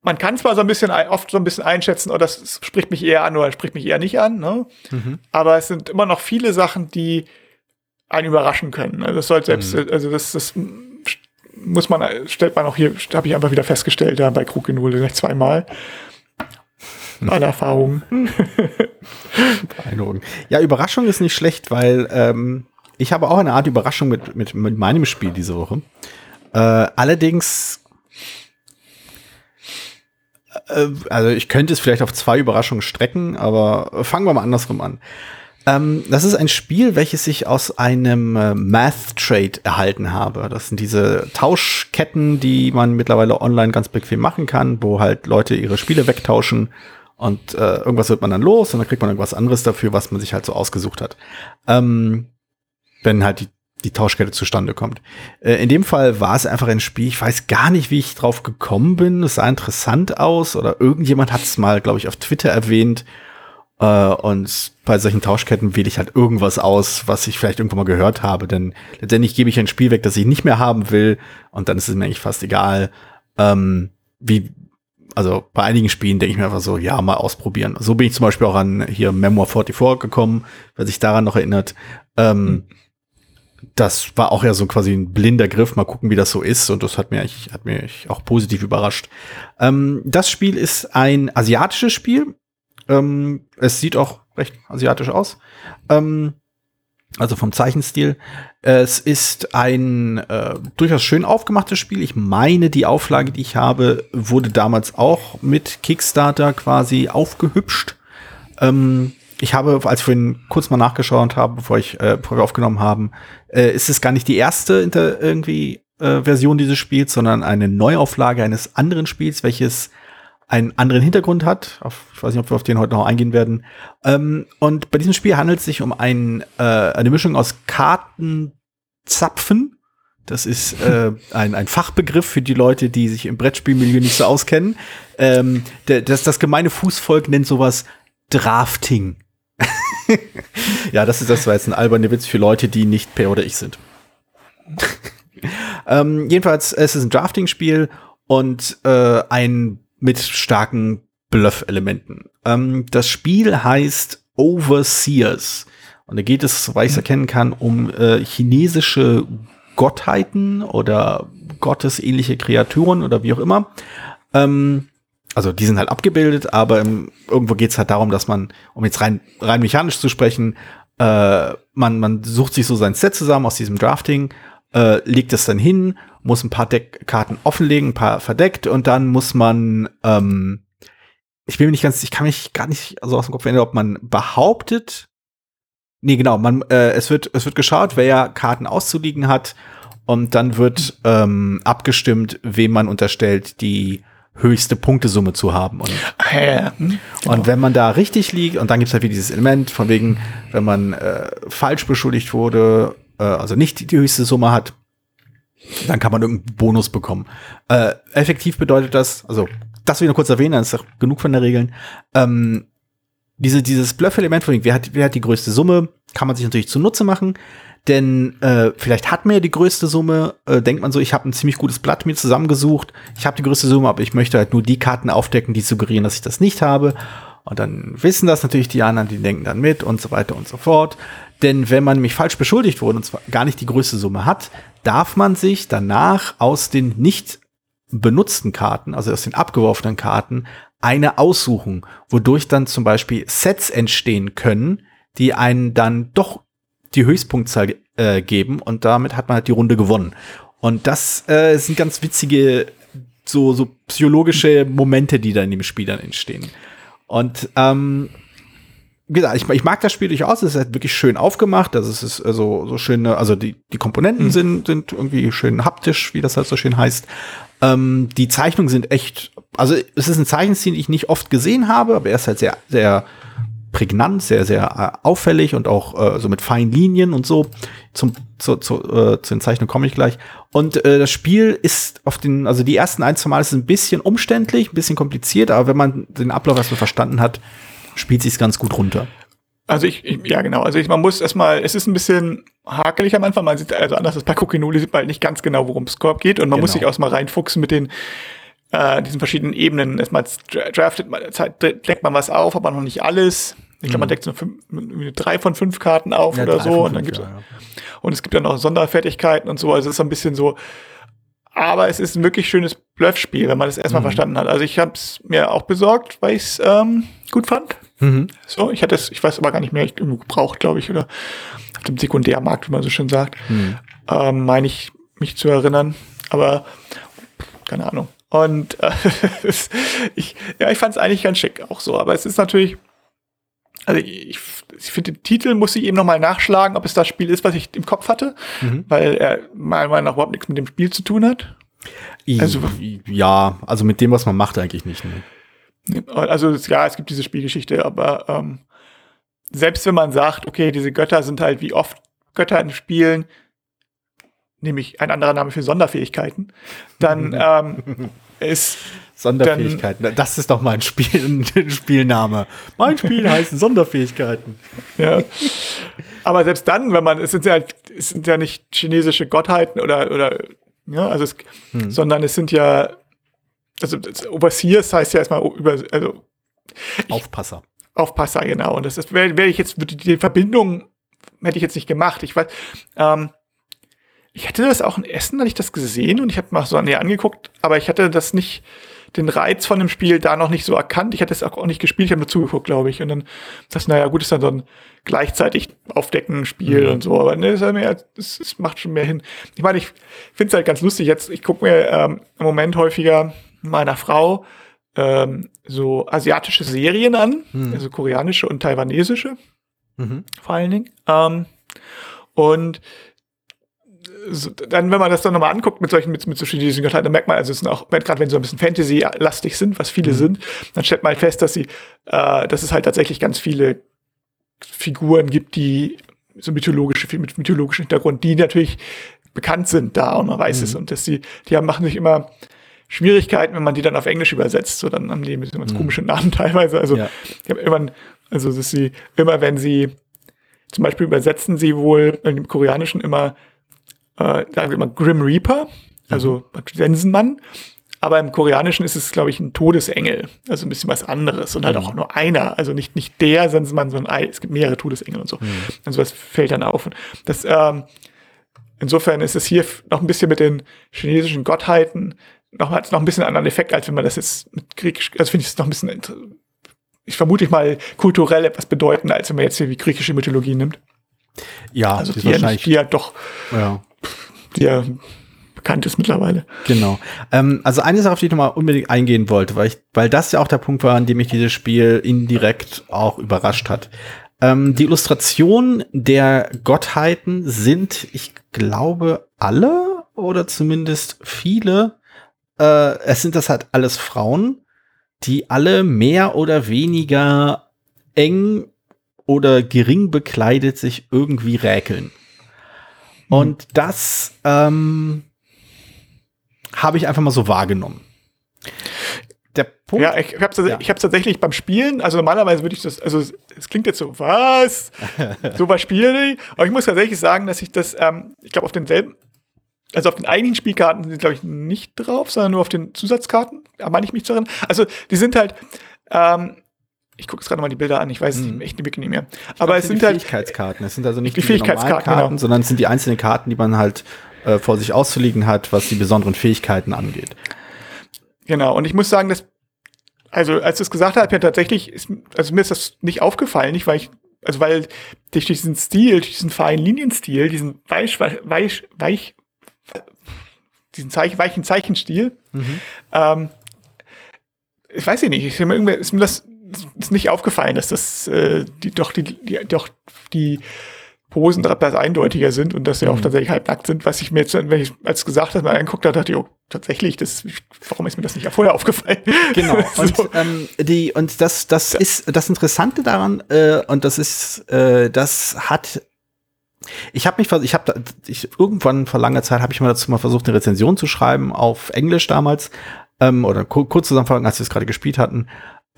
man kann zwar so ein bisschen oft so ein bisschen einschätzen, oder oh, das spricht mich eher an oder spricht mich eher nicht an, ne? Mhm. aber es sind immer noch viele Sachen, die einen überraschen können. Also das soll selbst, mhm. also das, das muss man, stellt man auch hier, habe ich einfach wieder festgestellt, da bei Krug in gleich zweimal. Meine Erfahrungen. Beeindruckend. Ja, Überraschung ist nicht schlecht, weil ähm, ich habe auch eine Art Überraschung mit, mit, mit meinem Spiel diese Woche. Äh, allerdings also ich könnte es vielleicht auf zwei Überraschungen strecken, aber fangen wir mal andersrum an. Ähm, das ist ein Spiel, welches ich aus einem äh, Math Trade erhalten habe. Das sind diese Tauschketten, die man mittlerweile online ganz bequem machen kann, wo halt Leute ihre Spiele wegtauschen und äh, irgendwas wird man dann los und dann kriegt man irgendwas anderes dafür, was man sich halt so ausgesucht hat. Ähm, wenn halt die die Tauschkette zustande kommt. Äh, in dem Fall war es einfach ein Spiel, ich weiß gar nicht, wie ich drauf gekommen bin. Es sah interessant aus oder irgendjemand hat es mal, glaube ich, auf Twitter erwähnt. Äh, und bei solchen Tauschketten wähle ich halt irgendwas aus, was ich vielleicht irgendwann mal gehört habe. Denn letztendlich gebe ich ein Spiel weg, das ich nicht mehr haben will. Und dann ist es mir eigentlich fast egal, ähm, wie, also bei einigen Spielen denke ich mir einfach so, ja, mal ausprobieren. So bin ich zum Beispiel auch an hier Memoir 44 gekommen, wer sich daran noch erinnert. Ähm, mhm das war auch ja so quasi ein blinder Griff, mal gucken, wie das so ist. Und das hat mir, hat mich auch positiv überrascht. Ähm, das Spiel ist ein asiatisches Spiel. Ähm, es sieht auch recht asiatisch aus. Ähm, also vom Zeichenstil. Es ist ein äh, durchaus schön aufgemachtes Spiel. Ich meine, die Auflage, die ich habe, wurde damals auch mit Kickstarter quasi aufgehübscht. Ähm, ich habe, als ich vorhin kurz mal nachgeschaut habe, bevor ich, äh, bevor wir aufgenommen haben, äh, ist es gar nicht die erste inter irgendwie äh, Version dieses Spiels, sondern eine Neuauflage eines anderen Spiels, welches einen anderen Hintergrund hat. Auf, ich weiß nicht, ob wir auf den heute noch eingehen werden. Ähm, und bei diesem Spiel handelt es sich um ein, äh, eine Mischung aus Kartenzapfen. Das ist äh, ein, ein Fachbegriff für die Leute, die sich im Brettspielmilieu nicht so auskennen. Ähm, der, das, das gemeine Fußvolk nennt sowas Drafting. ja, das ist das war jetzt ein alberner Witz für Leute, die nicht Per oder ich sind. ähm, jedenfalls, es ist ein Drafting-Spiel und äh, ein mit starken Bluff-Elementen. Ähm, das Spiel heißt Overseers. Und da geht es, soweit ich es erkennen kann, um äh, chinesische Gottheiten oder gottesähnliche Kreaturen oder wie auch immer. Ähm, also die sind halt abgebildet, aber im, irgendwo geht's halt darum, dass man, um jetzt rein, rein mechanisch zu sprechen, äh, man, man sucht sich so sein Set zusammen aus diesem Drafting, äh, legt es dann hin, muss ein paar Deckkarten offenlegen, ein paar verdeckt und dann muss man, ähm, ich bin mir nicht ganz, ich kann mich gar nicht so aus dem Kopf erinnern, ob man behauptet, nee, genau, man, äh, es wird, es wird geschaut, wer Karten auszuliegen hat und dann wird ähm, abgestimmt, wem man unterstellt, die höchste Punktesumme zu haben. Und, ja, hm, und wenn man da richtig liegt, und dann gibt es halt wieder dieses Element, von wegen, wenn man äh, falsch beschuldigt wurde, äh, also nicht die höchste Summe hat, dann kann man irgendeinen Bonus bekommen. Äh, effektiv bedeutet das, also das will ich noch kurz erwähnen, das ist auch genug von der Regeln. Ähm, diese, dieses Bluff-Element, von wer hat, wer hat die größte Summe, kann man sich natürlich zunutze machen. Denn äh, vielleicht hat man ja die größte Summe, äh, denkt man so, ich habe ein ziemlich gutes Blatt mir zusammengesucht, ich habe die größte Summe, aber ich möchte halt nur die Karten aufdecken, die suggerieren, dass ich das nicht habe. Und dann wissen das natürlich die anderen, die denken dann mit und so weiter und so fort. Denn wenn man mich falsch beschuldigt wurde und zwar gar nicht die größte Summe hat, darf man sich danach aus den nicht benutzten Karten, also aus den abgeworfenen Karten, eine aussuchen, wodurch dann zum Beispiel Sets entstehen können, die einen dann doch die Höchstpunktzahl äh, geben und damit hat man halt die Runde gewonnen. Und das äh, sind ganz witzige, so, so psychologische Momente, die da in dem Spiel dann entstehen. Und ähm, wie gesagt, ich, ich mag das Spiel durchaus, es ist halt wirklich schön aufgemacht, also es ist so, also, so schöne, also die, die Komponenten mhm. sind, sind irgendwie schön haptisch, wie das halt so schön heißt. Ähm, die Zeichnungen sind echt, also es ist ein Zeichenstil, den ich nicht oft gesehen habe, aber er ist halt sehr, sehr prägnant, sehr, sehr äh, auffällig und auch äh, so mit feinen Linien und so. Zum, zu, zu, äh, zu den Zeichnungen komme ich gleich. Und äh, das Spiel ist auf den, also die ersten ein, zwei Mal ist ein bisschen umständlich, ein bisschen kompliziert, aber wenn man den Ablauf erstmal verstanden hat, spielt sich ganz gut runter. Also ich, ich, ja genau, also ich, man muss erstmal, es ist ein bisschen hakelig am Anfang, man sieht, also anders als bei Coquinoli sieht man halt nicht ganz genau, worum es geht und man genau. muss sich auch mal reinfuchsen mit den äh, diesen verschiedenen Ebenen. Erstmal draftet man, deckt man was auf, aber noch nicht alles. Ich glaube, man deckt so fünf, drei von fünf Karten auf ja, oder so. Und dann gibt's, ja, ja. und es gibt dann auch Sonderfertigkeiten und so. Also es ist ein bisschen so, aber es ist ein wirklich schönes Bluffspiel, wenn man das erstmal mhm. verstanden hat. Also ich habe es mir auch besorgt, weil ich es ähm, gut fand. Mhm. So, ich hatte es, ich weiß aber gar nicht mehr, ich irgendwo gebraucht, glaube ich, oder auf dem Sekundärmarkt, wie man so schön sagt, mhm. ähm, meine ich mich zu erinnern. Aber keine Ahnung. Und äh, ich, ja, ich fand es eigentlich ganz schick auch so. Aber es ist natürlich, also ich, ich finde den Titel muss ich eben nochmal nachschlagen, ob es das Spiel ist, was ich im Kopf hatte, mhm. weil er meiner Meinung nach überhaupt nichts mit dem Spiel zu tun hat. Also, ja, also mit dem, was man macht, eigentlich nicht. Ne? Also ja, es gibt diese Spielgeschichte, aber ähm, selbst wenn man sagt, okay, diese Götter sind halt wie oft Götter in Spielen, nämlich ein anderer Name für Sonderfähigkeiten, dann ähm, ist Sonderfähigkeiten. Dann, das ist doch mein Spiel, Spielname. Mein Spiel heißt Sonderfähigkeiten. Ja. Aber selbst dann, wenn man, es sind ja, es sind ja nicht chinesische Gottheiten oder, oder, ja, also es, hm. sondern es sind ja, also Overseers heißt ja erstmal über, also ich, Aufpasser. Aufpasser, genau. Und das ist, wäre ich jetzt, die Verbindung hätte ich jetzt nicht gemacht. Ich weiß, ähm, ich hatte das auch in Essen, hatte ich das gesehen und ich habe mal so näher angeguckt, aber ich hatte das nicht, den Reiz von dem Spiel da noch nicht so erkannt. Ich hatte es auch nicht gespielt, ich habe nur zugeguckt, glaube ich. Und dann das, naja, gut, ist dann so ein gleichzeitig aufdecken Spiel mhm. und so. Aber ne, es, es macht schon mehr hin. Ich meine, ich finde es halt ganz lustig. Jetzt, ich gucke mir ähm, im Moment häufiger meiner Frau ähm, so asiatische Serien an, mhm. also koreanische und taiwanesische, mhm. vor allen Dingen. Ähm, und so, dann, wenn man das dann nochmal anguckt mit solchen, mit, mit so chinesischen Gottheiten, dann merkt man, also es sind auch, gerade wenn sie so ein bisschen Fantasy-lastig sind, was viele mhm. sind, dann stellt man halt fest, dass sie, äh, dass es halt tatsächlich ganz viele Figuren gibt, die so mythologische, mit mythologischen Hintergrund, die natürlich bekannt sind da und man weiß mhm. es und dass die, die haben, machen sich immer Schwierigkeiten, wenn man die dann auf Englisch übersetzt, so dann haben die ein bisschen ganz mhm. komische Namen teilweise, also, ja. die haben immer, also, dass sie, immer wenn sie, zum Beispiel übersetzen sie wohl im Koreanischen immer äh, sagen wir immer Grim Reaper, also mhm. Sensenmann. Aber im Koreanischen ist es, glaube ich, ein Todesengel. Also ein bisschen was anderes. Und halt mhm. auch nur einer. Also nicht, nicht der Sensenmann, sondern ein, es gibt mehrere Todesengel und so. Mhm. Und sowas fällt dann auf. Und das, ähm, insofern ist es hier noch ein bisschen mit den chinesischen Gottheiten noch, hat noch ein bisschen einen anderen Effekt, als wenn man das jetzt mit Griechisch, also finde ich es noch ein bisschen, ich vermute ich mal, kulturell etwas bedeutender, als wenn man jetzt hier wie griechische Mythologie nimmt. Ja, also die, die ja, die ja doch ja die ja bekannt ist mittlerweile. Genau. Ähm, also eine Sache, auf die ich nochmal unbedingt eingehen wollte, weil, ich, weil das ja auch der Punkt war, an dem mich dieses Spiel indirekt auch überrascht hat. Ähm, die Illustrationen der Gottheiten sind, ich glaube, alle oder zumindest viele, äh, es sind das halt alles Frauen, die alle mehr oder weniger eng oder gering bekleidet sich irgendwie räkeln. Mhm. Und das ähm, habe ich einfach mal so wahrgenommen. Der Punkt. Ja, ich habe es ja. tatsächlich beim Spielen, also normalerweise würde ich das, also es klingt jetzt so, was? so was spiele ich. Aber ich muss tatsächlich sagen, dass ich das, ähm, ich glaube, auf denselben, also auf den eigentlichen Spielkarten sind, glaube ich, nicht drauf, sondern nur auf den Zusatzkarten. Da meine ich mich zu erinnern. Also die sind halt, ähm, ich gucke jetzt gerade mal die Bilder an, ich weiß hm. echt wirklich nicht mehr. Aber es sind, sind halt Fähigkeitskarten. Es sind also nicht die, die Fähigkeitskarten, Karten, genau. sondern es sind die einzelnen Karten, die man halt äh, vor sich auszulegen hat, was die besonderen Fähigkeiten angeht. Genau. Und ich muss sagen, dass also als du es gesagt hast, mir tatsächlich, ist, also mir ist das nicht aufgefallen, nicht weil ich, also weil durch diesen Stil, durch diesen feinen Linienstil, diesen weich, weich, weich, diesen Zeichen, weichen Zeichenstil, mhm. ähm, ich weiß nicht, ist mir, irgendwie, ist mir das ist nicht aufgefallen, dass das äh, die, doch die, die doch die Posen etwas eindeutiger sind und dass sie mhm. auch tatsächlich halbnackt sind, was ich mir jetzt, wenn ich als gesagt habe, mal angeguckt habe, dachte ich, oh, tatsächlich, das, warum ist mir das nicht vorher aufgefallen? Genau. Und, so. ähm, die, und das, das ja. ist das Interessante daran, äh, und das ist, äh, das hat ich habe mich, ich habe, ich irgendwann vor langer Zeit habe ich mal dazu mal versucht, eine Rezension zu schreiben auf Englisch damals ähm, oder kurz zusammenfassen, als wir es gerade gespielt hatten.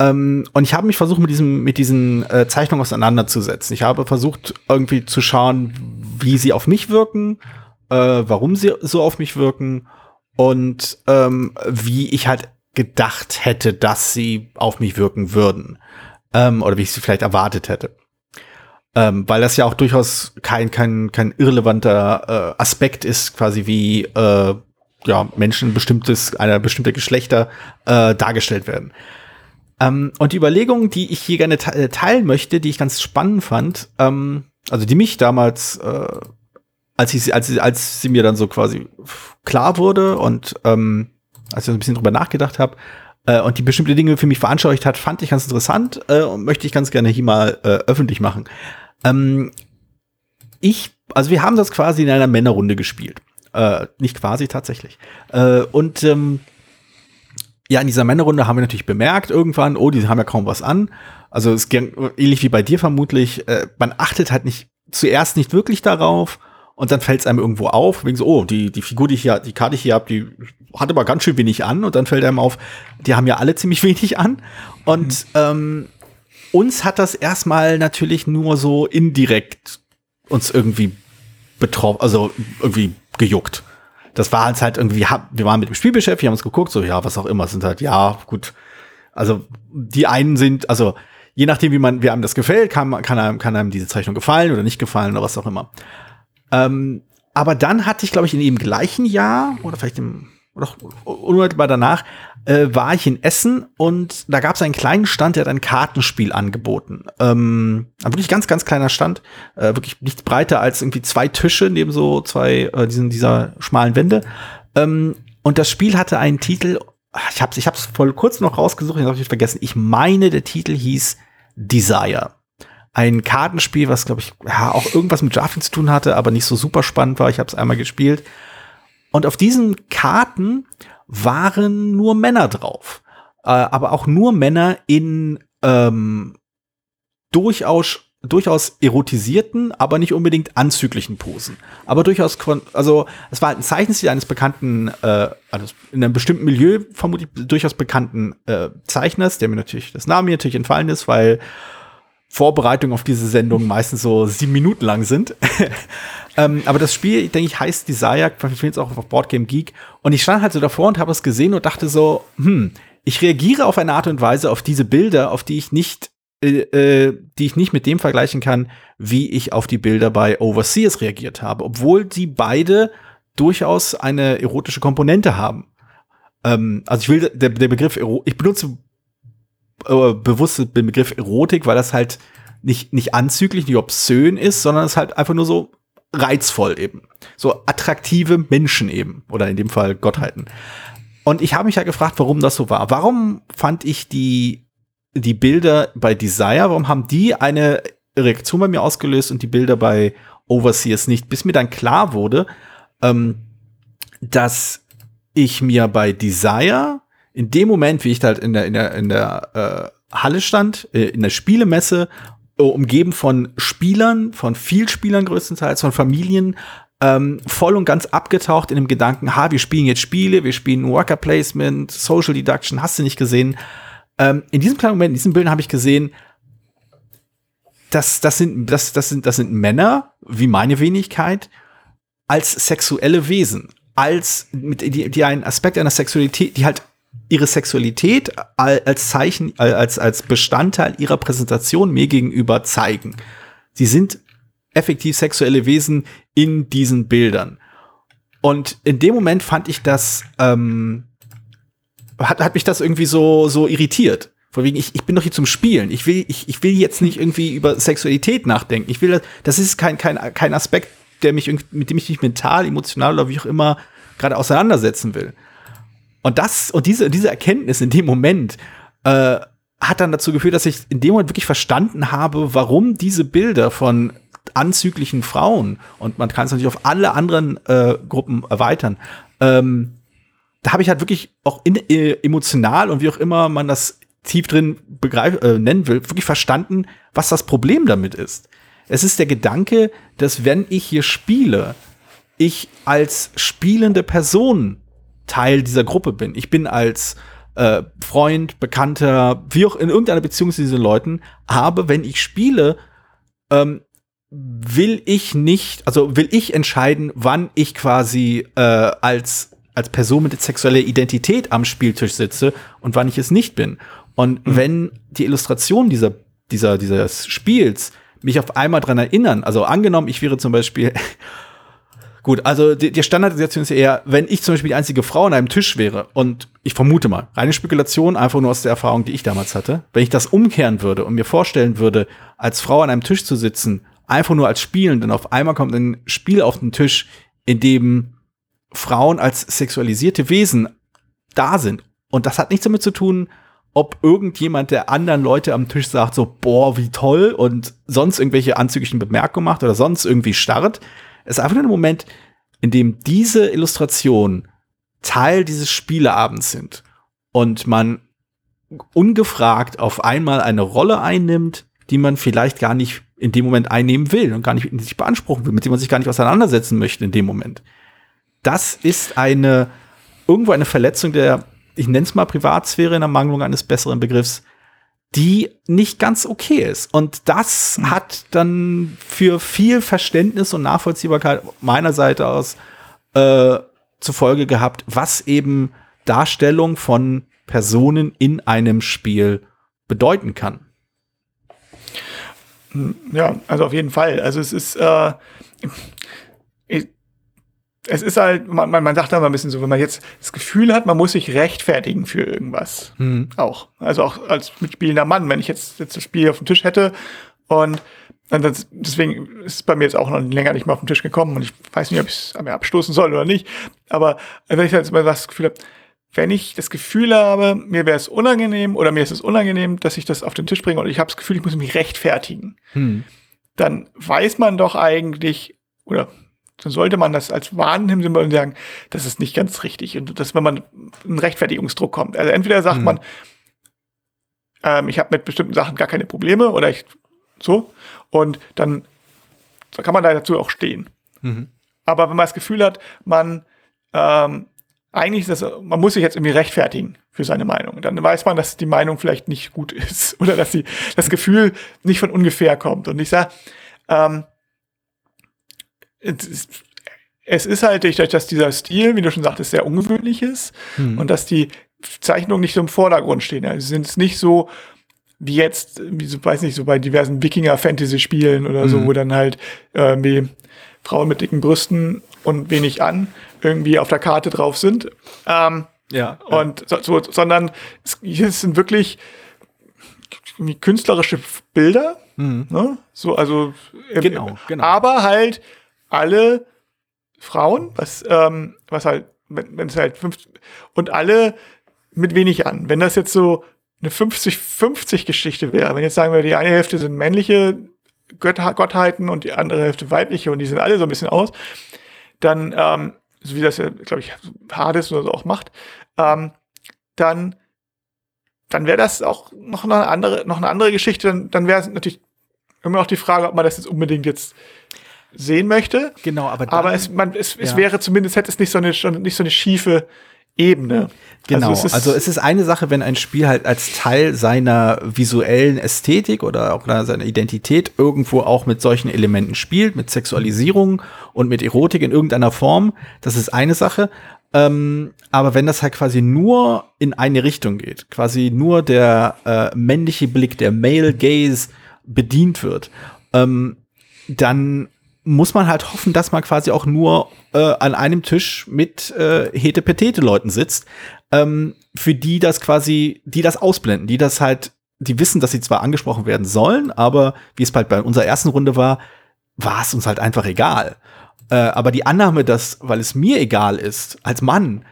Ähm, und ich habe mich versucht, mit diesem, mit diesen äh, Zeichnungen auseinanderzusetzen. Ich habe versucht, irgendwie zu schauen, wie sie auf mich wirken, äh, warum sie so auf mich wirken und ähm, wie ich halt gedacht hätte, dass sie auf mich wirken würden. ähm, oder wie ich sie vielleicht erwartet hätte. Ähm, weil das ja auch durchaus kein, kein, kein irrelevanter äh, Aspekt ist, quasi wie äh, ja, Menschen bestimmtes, einer bestimmter Geschlechter äh, dargestellt werden. Ähm, und die Überlegung, die ich hier gerne te teilen möchte, die ich ganz spannend fand, ähm, also die mich damals, äh, als, ich, als, als sie mir dann so quasi klar wurde und ähm, als ich ein bisschen drüber nachgedacht habe äh, und die bestimmte Dinge für mich veranschaulicht hat, fand ich ganz interessant äh, und möchte ich ganz gerne hier mal äh, öffentlich machen. Ähm, ich, also wir haben das quasi in einer Männerrunde gespielt. Äh, nicht quasi tatsächlich. Äh, und ähm, ja, in dieser Männerrunde haben wir natürlich bemerkt irgendwann, oh, die haben ja kaum was an. Also es ging ähnlich wie bei dir vermutlich. Äh, man achtet halt nicht zuerst nicht wirklich darauf und dann fällt es einem irgendwo auf, wegen so, oh, die, die Figur, die ich hier, die Karte ich hier habe, die hat aber ganz schön wenig an und dann fällt einem auf, die haben ja alle ziemlich wenig an. Und mhm. ähm, uns hat das erstmal natürlich nur so indirekt uns irgendwie betroffen, also irgendwie gejuckt. Das war uns halt irgendwie, wir waren mit dem Spiel beschäftigt, wir haben uns geguckt, so ja, was auch immer, sind halt, ja, gut. Also die einen sind, also je nachdem, wie man, wie einem das gefällt, kann, kann, einem, kann einem diese Zeichnung gefallen oder nicht gefallen oder was auch immer. Ähm, aber dann hatte ich, glaube ich, in dem gleichen Jahr oder vielleicht im oder unmittelbar danach äh, war ich in Essen und da gab es einen kleinen Stand, der hat ein Kartenspiel angeboten. Ähm, ein wirklich ganz, ganz kleiner Stand, äh, wirklich nicht breiter als irgendwie zwei Tische neben so zwei äh, diesen dieser schmalen Wände. Ähm, und das Spiel hatte einen Titel. Ich habe ich hab's voll kurz noch rausgesucht, ich habe ich vergessen. Ich meine, der Titel hieß Desire ein Kartenspiel, was glaube ich ja auch irgendwas mit Jaffin zu tun hatte, aber nicht so super spannend war. Ich habe es einmal gespielt. Und auf diesen Karten waren nur Männer drauf, äh, aber auch nur Männer in ähm, durchaus durchaus erotisierten, aber nicht unbedingt anzüglichen Posen. Aber durchaus, also es war halt ein Zeichenstil eines bekannten, äh, also in einem bestimmten Milieu vermutlich durchaus bekannten äh, Zeichners, der mir natürlich, das Name mir natürlich entfallen ist, weil Vorbereitungen auf diese Sendung meistens so sieben Minuten lang sind. ähm, aber das Spiel, denke ich, heißt Desire, ich finde es auch auf Boardgame Geek. Und ich stand halt so davor und habe es gesehen und dachte so, hm, ich reagiere auf eine Art und Weise auf diese Bilder, auf die ich nicht, äh, äh, die ich nicht mit dem vergleichen kann, wie ich auf die Bilder bei Overseers reagiert habe, obwohl die beide durchaus eine erotische Komponente haben. Ähm, also ich will der, der Begriff, ich benutze äh, bewusst den Begriff Erotik, weil das halt nicht, nicht anzüglich, nicht obszön ist, sondern es halt einfach nur so reizvoll eben. So attraktive Menschen eben. Oder in dem Fall Gottheiten. Und ich habe mich ja halt gefragt, warum das so war. Warum fand ich die, die Bilder bei Desire, warum haben die eine Reaktion bei mir ausgelöst und die Bilder bei Overseers nicht? Bis mir dann klar wurde, ähm, dass ich mir bei Desire in dem Moment, wie ich halt in der, in der, in der äh, Halle stand, äh, in der Spielemesse, äh, umgeben von Spielern, von viel Spielern größtenteils, von Familien, ähm, voll und ganz abgetaucht in dem Gedanken, ha, wir spielen jetzt Spiele, wir spielen Worker Placement, Social Deduction, hast du nicht gesehen. Ähm, in diesem kleinen Moment, in diesen Bildern habe ich gesehen, das, das, sind, das, das, sind, das sind Männer, wie meine Wenigkeit, als sexuelle Wesen, als mit, die, die einen Aspekt einer Sexualität, die halt ihre Sexualität als Zeichen, als, als Bestandteil ihrer Präsentation mir gegenüber zeigen. Sie sind effektiv sexuelle Wesen in diesen Bildern. Und in dem Moment fand ich das, ähm, hat, hat mich das irgendwie so, so irritiert. Von wegen, ich, ich bin doch hier zum Spielen. Ich will, ich, ich will jetzt nicht irgendwie über Sexualität nachdenken. Ich will, das ist kein, kein, kein Aspekt, der mich, mit dem ich mich mental, emotional oder wie auch immer gerade auseinandersetzen will. Und das und diese, diese Erkenntnis in dem Moment äh, hat dann dazu geführt, dass ich in dem Moment wirklich verstanden habe, warum diese Bilder von anzüglichen Frauen und man kann es natürlich auf alle anderen äh, Gruppen erweitern. Ähm, da habe ich halt wirklich auch in, äh, emotional und wie auch immer man das tief drin begreif, äh, nennen will, wirklich verstanden, was das Problem damit ist. Es ist der Gedanke, dass wenn ich hier spiele, ich als spielende Person Teil dieser Gruppe bin. Ich bin als äh, Freund, Bekannter, wie auch in irgendeiner Beziehung zu diesen Leuten, aber wenn ich spiele, ähm, will ich nicht, also will ich entscheiden, wann ich quasi äh, als als Person mit sexueller Identität am Spieltisch sitze und wann ich es nicht bin. Und mhm. wenn die Illustration dieser, dieser, dieses Spiels mich auf einmal dran erinnern, also angenommen, ich wäre zum Beispiel, gut, also die, die Standardisation ist eher, wenn ich zum Beispiel die einzige Frau an einem Tisch wäre und ich vermute mal, reine Spekulation, einfach nur aus der Erfahrung, die ich damals hatte, wenn ich das umkehren würde und mir vorstellen würde, als Frau an einem Tisch zu sitzen, einfach nur als Spielen, denn auf einmal kommt ein Spiel auf den Tisch, in dem Frauen als sexualisierte Wesen da sind. Und das hat nichts damit zu tun, ob irgendjemand der anderen Leute am Tisch sagt, so, boah, wie toll und sonst irgendwelche anzüglichen Bemerkungen macht oder sonst irgendwie starrt. Es ist einfach nur ein Moment, in dem diese Illustrationen Teil dieses Spieleabends sind und man ungefragt auf einmal eine Rolle einnimmt, die man vielleicht gar nicht in dem Moment einnehmen will und gar nicht sich beanspruchen will, mit dem man sich gar nicht auseinandersetzen möchte in dem Moment. Das ist eine irgendwo eine Verletzung der ich nenne es mal Privatsphäre in der Mangelung eines besseren Begriffs, die nicht ganz okay ist. Und das mhm. hat dann für viel Verständnis und Nachvollziehbarkeit meiner Seite aus äh, zur Folge gehabt, was eben Darstellung von Personen in einem Spiel bedeuten kann. Ja, also auf jeden Fall. Also es ist, äh, es ist halt, man, man sagt da mal ein bisschen so, wenn man jetzt das Gefühl hat, man muss sich rechtfertigen für irgendwas. Mhm. Auch. Also auch als mitspielender Mann, wenn ich jetzt, jetzt das Spiel auf dem Tisch hätte und und das, deswegen ist es bei mir jetzt auch noch länger nicht mehr auf den Tisch gekommen und ich weiß nicht, ob ich es mir abstoßen soll oder nicht. Aber wenn ich jetzt mal das Gefühl habe, wenn ich das Gefühl habe, mir wäre es unangenehm oder mir ist es unangenehm, dass ich das auf den Tisch bringe und ich habe das Gefühl, ich muss mich rechtfertigen, hm. dann weiß man doch eigentlich, oder dann sollte man das als Symbol sagen, das ist nicht ganz richtig. Und dass, wenn man einen Rechtfertigungsdruck kommt. Also entweder sagt mhm. man, ähm, ich habe mit bestimmten Sachen gar keine Probleme oder ich so. Und dann kann man da dazu auch stehen. Mhm. Aber wenn man das Gefühl hat, man ähm, eigentlich ist das, man muss sich jetzt irgendwie rechtfertigen für seine Meinung. Dann weiß man, dass die Meinung vielleicht nicht gut ist oder dass die, das Gefühl nicht von ungefähr kommt. Und ich sage, ähm, es ist halt durch, dass dieser Stil, wie du schon sagtest, sehr ungewöhnlich ist hm. und dass die Zeichnungen nicht so im Vordergrund stehen. Also sind es nicht so wie jetzt, wie so, weiß nicht, so bei diversen Wikinger-Fantasy-Spielen oder hm. so, wo dann halt irgendwie Frauen mit dicken Brüsten und wenig an irgendwie auf der Karte drauf sind. Ähm, ja. Und so, so, sondern es, hier sind wirklich künstlerische Bilder. Mhm. Ne? So, also genau, genau. aber halt alle Frauen, was, ähm, was halt, wenn es halt fünf, und alle mit wenig an. Wenn das jetzt so eine 50-50-Geschichte wäre, wenn jetzt sagen wir, die eine Hälfte sind männliche Gött Gottheiten und die andere Hälfte weibliche und die sind alle so ein bisschen aus, dann, ähm, so wie das ja, glaube ich, Hades oder so auch macht, ähm, dann, dann wäre das auch noch eine andere, noch eine andere Geschichte. Dann, dann wäre es natürlich immer noch die Frage, ob man das jetzt unbedingt jetzt sehen möchte. Genau, aber dann, aber es, man, es, es wäre zumindest hätte es nicht so eine nicht so eine schiefe Ebene. Genau, also es, ist, also es ist eine Sache, wenn ein Spiel halt als Teil seiner visuellen Ästhetik oder auch seiner Identität irgendwo auch mit solchen Elementen spielt, mit Sexualisierung und mit Erotik in irgendeiner Form, das ist eine Sache. Ähm, aber wenn das halt quasi nur in eine Richtung geht, quasi nur der äh, männliche Blick, der Male Gaze bedient wird, ähm, dann muss man halt hoffen, dass man quasi auch nur äh, an einem Tisch mit äh, hetepetete Leuten sitzt, ähm, für die das quasi, die das ausblenden, die das halt, die wissen, dass sie zwar angesprochen werden sollen, aber wie es halt bei unserer ersten Runde war, war es uns halt einfach egal. Äh, aber die Annahme, dass, weil es mir egal ist, als Mann,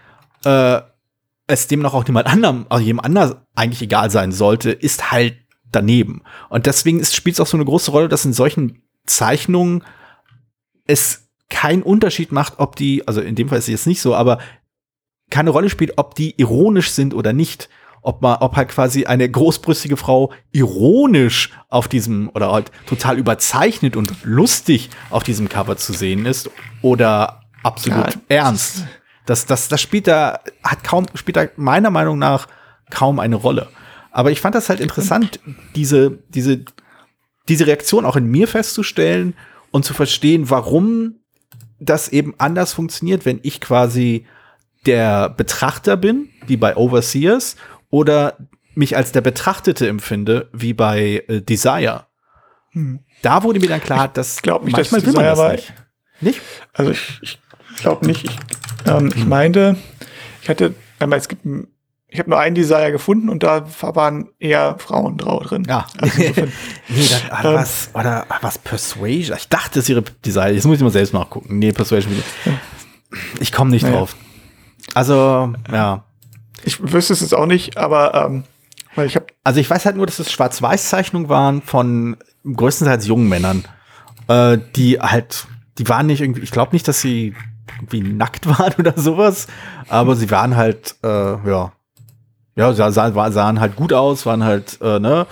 äh, es dem noch auch niemand anderem, also jedem anderen eigentlich egal sein sollte, ist halt daneben. Und deswegen spielt es auch so eine große Rolle, dass in solchen Zeichnungen es keinen Unterschied macht, ob die, also in dem Fall ist es jetzt nicht so, aber keine Rolle spielt, ob die ironisch sind oder nicht. Ob man, ob halt quasi eine großbrüstige Frau ironisch auf diesem oder halt total überzeichnet und lustig auf diesem Cover zu sehen ist oder absolut ja, ernst. Das, das, das spielt da, hat kaum, spielt da meiner Meinung nach kaum eine Rolle. Aber ich fand das halt interessant, diese, diese, diese Reaktion auch in mir festzustellen und zu verstehen, warum das eben anders funktioniert, wenn ich quasi der Betrachter bin, wie bei Overseers, oder mich als der Betrachtete empfinde, wie bei äh, Desire. Hm. Da wurde mir dann klar, dass ich glaube nicht, manchmal dass will man das war, nicht. Nicht? Also ich, ich glaube nicht. Ich, ähm, hm. ich meinte, ich hatte, es gibt ich habe nur einen Desire gefunden und da waren eher Frauen drauf drin. Ja. Also nee, dann, ah, ähm, was, oder ah, was Persuasion? Ich dachte, es ihre Desire. Jetzt muss ich mal selbst nachgucken. Nee, Persuasion. Ich komme nicht naja. drauf. Also, ja. Ich wüsste es jetzt auch nicht, aber ähm, weil ich habe. Also ich weiß halt nur, dass es Schwarz-Weiß-Zeichnungen waren von größtenteils jungen Männern, äh, die halt, die waren nicht irgendwie, ich glaube nicht, dass sie irgendwie nackt waren oder sowas, aber sie waren halt, äh, ja, ja, sahen, sahen halt gut aus, waren halt, äh, ne,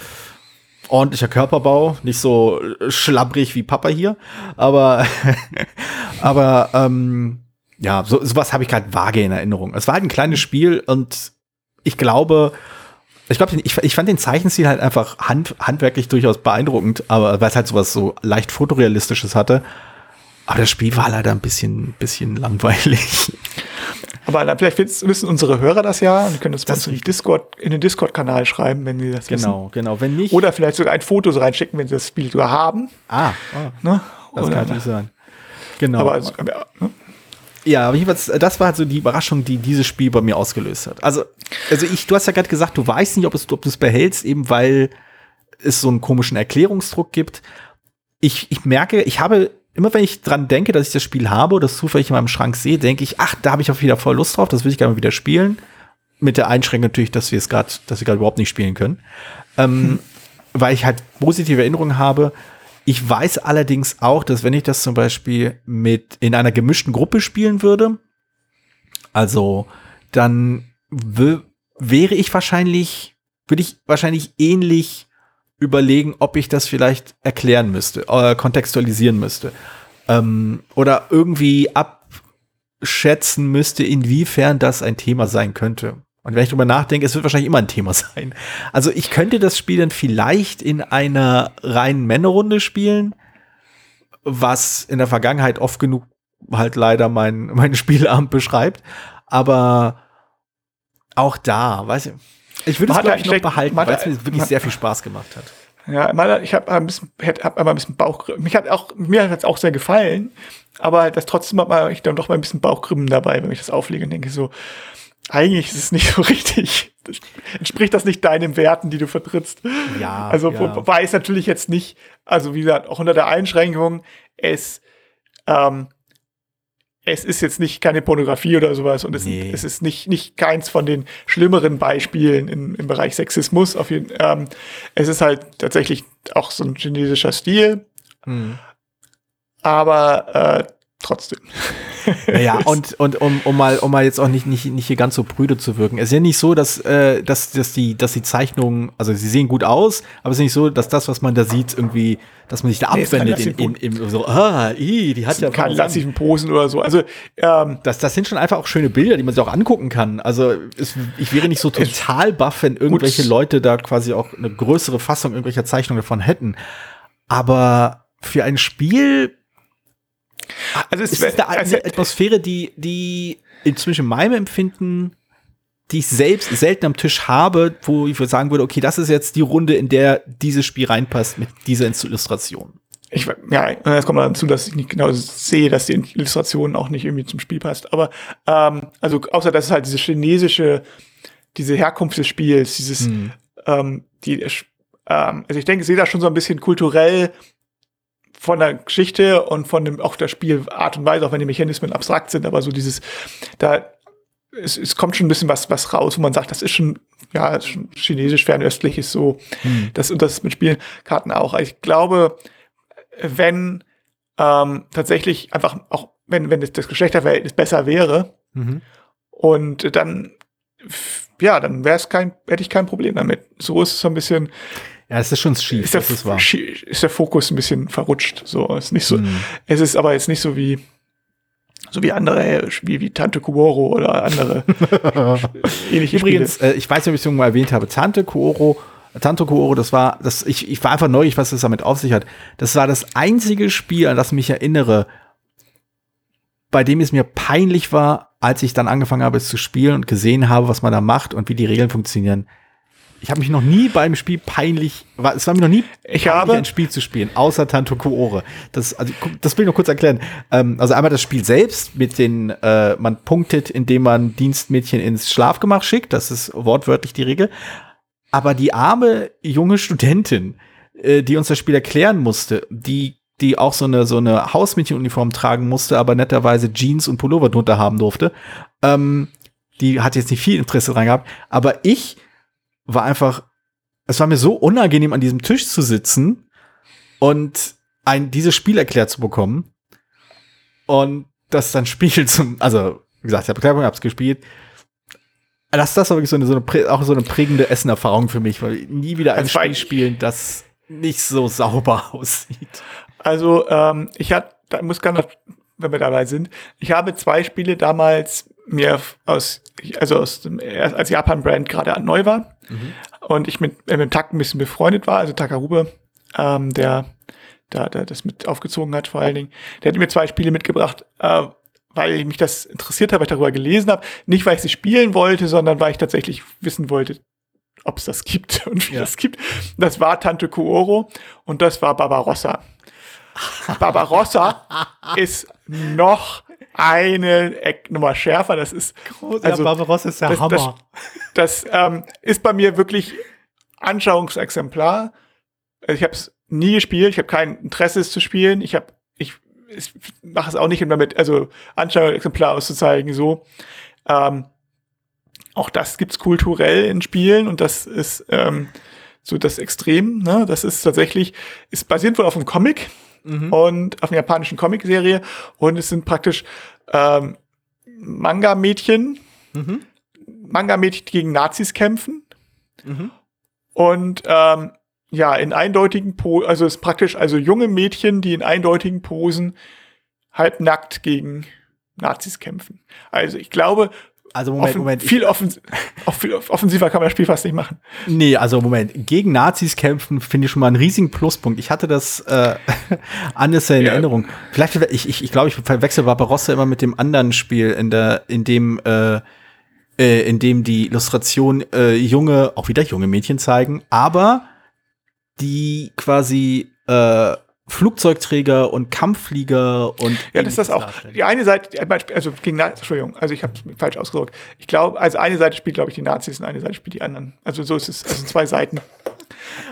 ordentlicher Körperbau, nicht so schlabbrig wie Papa hier, aber, aber, ähm, ja, so, sowas habe ich gerade vage in Erinnerung. Es war halt ein kleines Spiel und ich glaube, ich glaube, ich, ich fand den Zeichenstil halt einfach hand, handwerklich durchaus beeindruckend, aber weil es halt sowas so leicht fotorealistisches hatte. Aber das Spiel war leider ein bisschen, bisschen langweilig. Aber dann vielleicht wissen unsere Hörer das ja und können das, das in, Discord, in den Discord-Kanal schreiben, wenn wir das genau, wissen. Genau, genau. Wenn nicht. Oder vielleicht sogar ein Foto reinschicken, wenn sie das Spiel sogar haben. Ah, ah ne? das Oder, kann nicht sein. Genau. Aber also, ja, ne? Ja, aber jedenfalls, das war halt so die Überraschung, die dieses Spiel bei mir ausgelöst hat. Also, also ich, du hast ja gerade gesagt, du weißt nicht, ob, es, ob du es behältst, eben weil es so einen komischen Erklärungsdruck gibt. Ich, ich merke, ich habe immer wenn ich dran denke, dass ich das Spiel habe oder das zufällig in meinem Schrank sehe, denke ich, ach, da habe ich auf wieder voll Lust drauf, das will ich gerne mal wieder spielen. Mit der Einschränkung natürlich, dass wir es gerade, dass wir gerade überhaupt nicht spielen können. Ähm, hm. Weil ich halt positive Erinnerungen habe. Ich weiß allerdings auch, dass wenn ich das zum Beispiel mit in einer gemischten Gruppe spielen würde, also dann wäre ich wahrscheinlich, würde ich wahrscheinlich ähnlich überlegen, ob ich das vielleicht erklären müsste, äh, kontextualisieren müsste. Ähm, oder irgendwie abschätzen müsste, inwiefern das ein Thema sein könnte. Und wenn ich drüber nachdenke, es wird wahrscheinlich immer ein Thema sein. Also ich könnte das Spiel dann vielleicht in einer reinen Männerrunde spielen, was in der Vergangenheit oft genug halt leider mein, mein Spielabend beschreibt. Aber auch da, weiß ich, ich würde es, glaube ich, noch behalten, weil es mir wirklich sehr viel Spaß gemacht hat. Ja, ich habe ein bisschen, hab aber ein bisschen Bauch, mich hat auch, mir hat es auch sehr gefallen, aber das trotzdem mal, ich dann doch mal ein bisschen Bauchgrimmen dabei, wenn ich das auflege und denke so, eigentlich ist es nicht so richtig. Das entspricht das nicht deinen Werten, die du vertrittst? Ja. Also, ja. wobei es natürlich jetzt nicht, also wie gesagt, auch unter der Einschränkung, es, ähm, es ist jetzt nicht keine Pornografie oder sowas und es, nee. es ist nicht, nicht keins von den schlimmeren Beispielen im, im Bereich Sexismus. Auf jeden, ähm, es ist halt tatsächlich auch so ein chinesischer Stil. Mhm. Aber äh, trotzdem. Ja, und, und um, um, mal, um mal jetzt auch nicht, nicht, nicht hier ganz so prüde zu wirken. Es ist ja nicht so, dass, äh, dass, dass, die, dass die Zeichnungen, also sie sehen gut aus, aber es ist nicht so, dass das, was man da sieht, irgendwie, dass man sich da nee, abwendet in, in, in, so, ah, i, die hat ja keine klassischen Posen oder so. Also, ähm, das, das sind schon einfach auch schöne Bilder, die man sich auch angucken kann. Also, es, ich wäre nicht so total baff, wenn irgendwelche Leute da quasi auch eine größere Fassung irgendwelcher Zeichnungen davon hätten. Aber für ein Spiel also es ist da eine also, Atmosphäre, die, die inzwischen meinem Empfinden, die ich selbst selten am Tisch habe, wo ich sagen würde, okay, das ist jetzt die Runde, in der dieses Spiel reinpasst mit dieser Illustration. Ich, ja, es kommt dazu, dass ich nicht genau sehe, dass die Illustration auch nicht irgendwie zum Spiel passt. Aber ähm, also außer dass es halt diese chinesische, diese Herkunft des Spiels, dieses, hm. ähm, die, ähm, also ich denke, ich sehe da schon so ein bisschen kulturell von der Geschichte und von dem auch der Spielart und Weise, auch wenn die Mechanismen abstrakt sind, aber so dieses, da es, es kommt schon ein bisschen was, was raus, wo man sagt, das ist schon, ja, schon chinesisch, fernöstlich ist so, hm. das und das mit Spielkarten auch. Also ich glaube, wenn ähm, tatsächlich einfach auch, wenn, wenn das, das Geschlechterverhältnis besser wäre mhm. und dann, ja, dann wäre es kein, hätte ich kein Problem damit. So ist es so ein bisschen, ja, es ist schon schief, ist der, das ist wahr. Ist der Fokus ein bisschen verrutscht. So, ist nicht so. Hm. Es ist aber jetzt nicht so wie so wie andere, wie, wie Tante Kuoro oder andere ähnliche Übrigens, Spiele. Äh, ich weiß nicht, ob ich es irgendwann erwähnt habe, Tante Kuoro, Tante Kuoro, das war, das, ich, ich war einfach neugierig, was das damit auf sich hat. Das war das einzige Spiel, an das ich mich erinnere, bei dem es mir peinlich war, als ich dann angefangen habe, es zu spielen und gesehen habe, was man da macht und wie die Regeln funktionieren, ich habe mich noch nie beim Spiel peinlich, war, es war mir noch nie ich habe ein Spiel zu spielen, außer Tanto Kuore. Das, also, das will ich noch kurz erklären. Ähm, also einmal das Spiel selbst mit den, äh, man punktet, indem man Dienstmädchen ins Schlafgemach schickt. Das ist wortwörtlich die Regel. Aber die arme junge Studentin, äh, die uns das Spiel erklären musste, die die auch so eine so eine Hausmädchenuniform tragen musste, aber netterweise Jeans und Pullover drunter haben durfte. Ähm, die hat jetzt nicht viel Interesse dran gehabt, aber ich war einfach, es war mir so unangenehm, an diesem Tisch zu sitzen und ein, dieses Spiel erklärt zu bekommen. Und das dann Spiel zum, also, wie gesagt, ich habe Erklärung, hab's gespielt. Das, das war wirklich so eine, so eine, auch so eine prägende Essenerfahrung für mich, weil nie wieder ein Spiel spielen, das nicht so sauber aussieht. Also, ähm, ich hatte, da muss gar nicht, wenn wir dabei sind, ich habe zwei Spiele damals mir aus, also aus dem, als Japan-Brand gerade neu war mhm. und ich mit, äh, mit Tak ein bisschen befreundet war, also Takarube, ähm, der, der, der das mit aufgezogen hat vor allen Dingen, der hat mir zwei Spiele mitgebracht, äh, weil mich das interessiert hat, weil ich darüber gelesen habe. Nicht, weil ich sie spielen wollte, sondern weil ich tatsächlich wissen wollte, ob es das gibt und wie ja. es gibt. Das war Tante Kuoro und das war Barbarossa. Barbarossa ist noch eine Ecknummer schärfer. Das ist Groß, also, ja, Barbarossa ist der das, Hammer. Das, das ähm, ist bei mir wirklich Anschauungsexemplar. Also ich habe es nie gespielt. Ich habe kein Interesse, es zu spielen. Ich habe, ich, ich mache es auch nicht, um damit also Anschauungsexemplar auszuzeigen. So. Ähm, auch das gibt's kulturell in Spielen und das ist ähm, so das Extrem. Ne? Das ist tatsächlich, ist basiert wohl auf einem Comic mhm. und auf einer japanischen Comicserie und es sind praktisch ähm, Manga-Mädchen, mhm. Manga-Mädchen gegen Nazis kämpfen mhm. und ähm, ja, in eindeutigen Posen, also es ist praktisch also junge Mädchen, die in eindeutigen Posen halbnackt gegen Nazis kämpfen. Also ich glaube, also Moment, Offen Moment. Viel, offens viel offensiver kann man das Spiel fast nicht machen. Nee, also Moment. Gegen Nazis kämpfen finde ich schon mal einen riesigen Pluspunkt. Ich hatte das äh, anders in ja. Erinnerung. Vielleicht, ich, ich, ich glaube, ich verwechsel Barbarossa immer mit dem anderen Spiel, in, der, in dem äh, äh, in dem die Illustration äh, junge, auch wieder junge Mädchen zeigen, aber die quasi äh, Flugzeugträger und Kampfflieger und ja, das ist das auch. Die eine Seite, also gegen Entschuldigung, also ich habe es falsch ausgedrückt. Ich glaube, also eine Seite spielt, glaube ich, die Nazis und eine Seite spielt die anderen. Also so ist es, also zwei Seiten.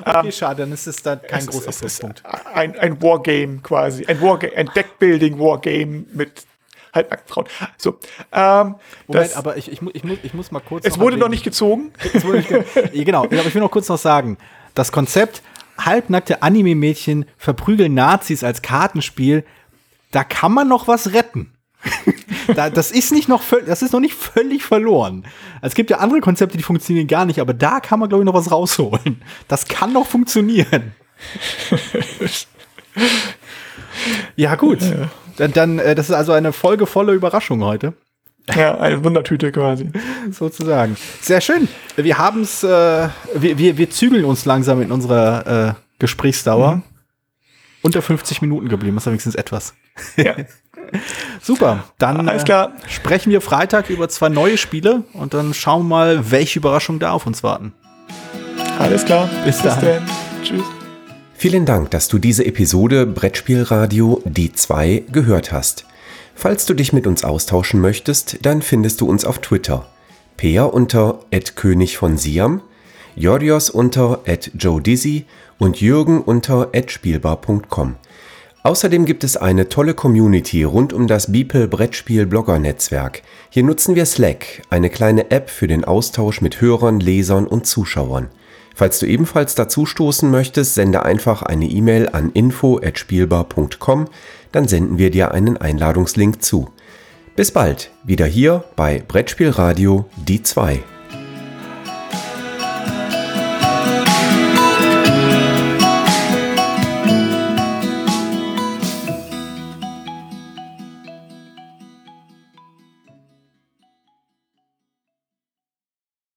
Okay, ähm, schade, dann ist es da kein es, großer es Pluspunkt. Ein, ein Wargame quasi, ein, Wargame, ein Deckbuilding-Wargame mit halbnackten Frauen. So, ähm, Moment, aber ich, ich, ich, muss, ich muss mal kurz. Es noch wurde noch nicht gezogen. Nicht ge genau, aber ich will noch kurz noch sagen, das Konzept halbnackte Anime-Mädchen verprügeln Nazis als Kartenspiel, da kann man noch was retten. da, das ist nicht noch das ist noch nicht völlig verloren. Es gibt ja andere Konzepte, die funktionieren gar nicht, aber da kann man glaube ich noch was rausholen. Das kann noch funktionieren. ja gut, dann, dann äh, das ist also eine Folge voller Überraschungen heute. Ja, eine Wundertüte quasi. Sozusagen. Sehr schön. Wir haben es, äh, wir, wir, wir zügeln uns langsam in unserer äh, Gesprächsdauer. Mhm. Unter 50 Minuten geblieben, das ist wenigstens etwas. Ja. Super, dann Alles klar. Äh, sprechen wir Freitag über zwei neue Spiele und dann schauen wir mal, welche Überraschungen da auf uns warten. Alles klar, bis, bis dann. Tschüss. Vielen Dank, dass du diese Episode Brettspielradio D2 gehört hast. Falls du dich mit uns austauschen möchtest, dann findest du uns auf Twitter. Peer unter König von Siam, Jorios unter Joe Dizzy und Jürgen unter spielbar.com. Außerdem gibt es eine tolle Community rund um das Beeple Brettspiel Blogger Netzwerk. Hier nutzen wir Slack, eine kleine App für den Austausch mit Hörern, Lesern und Zuschauern. Falls du ebenfalls dazu stoßen möchtest, sende einfach eine E-Mail an info@spielbar.com dann senden wir dir einen Einladungslink zu. Bis bald, wieder hier bei Brettspielradio die 2.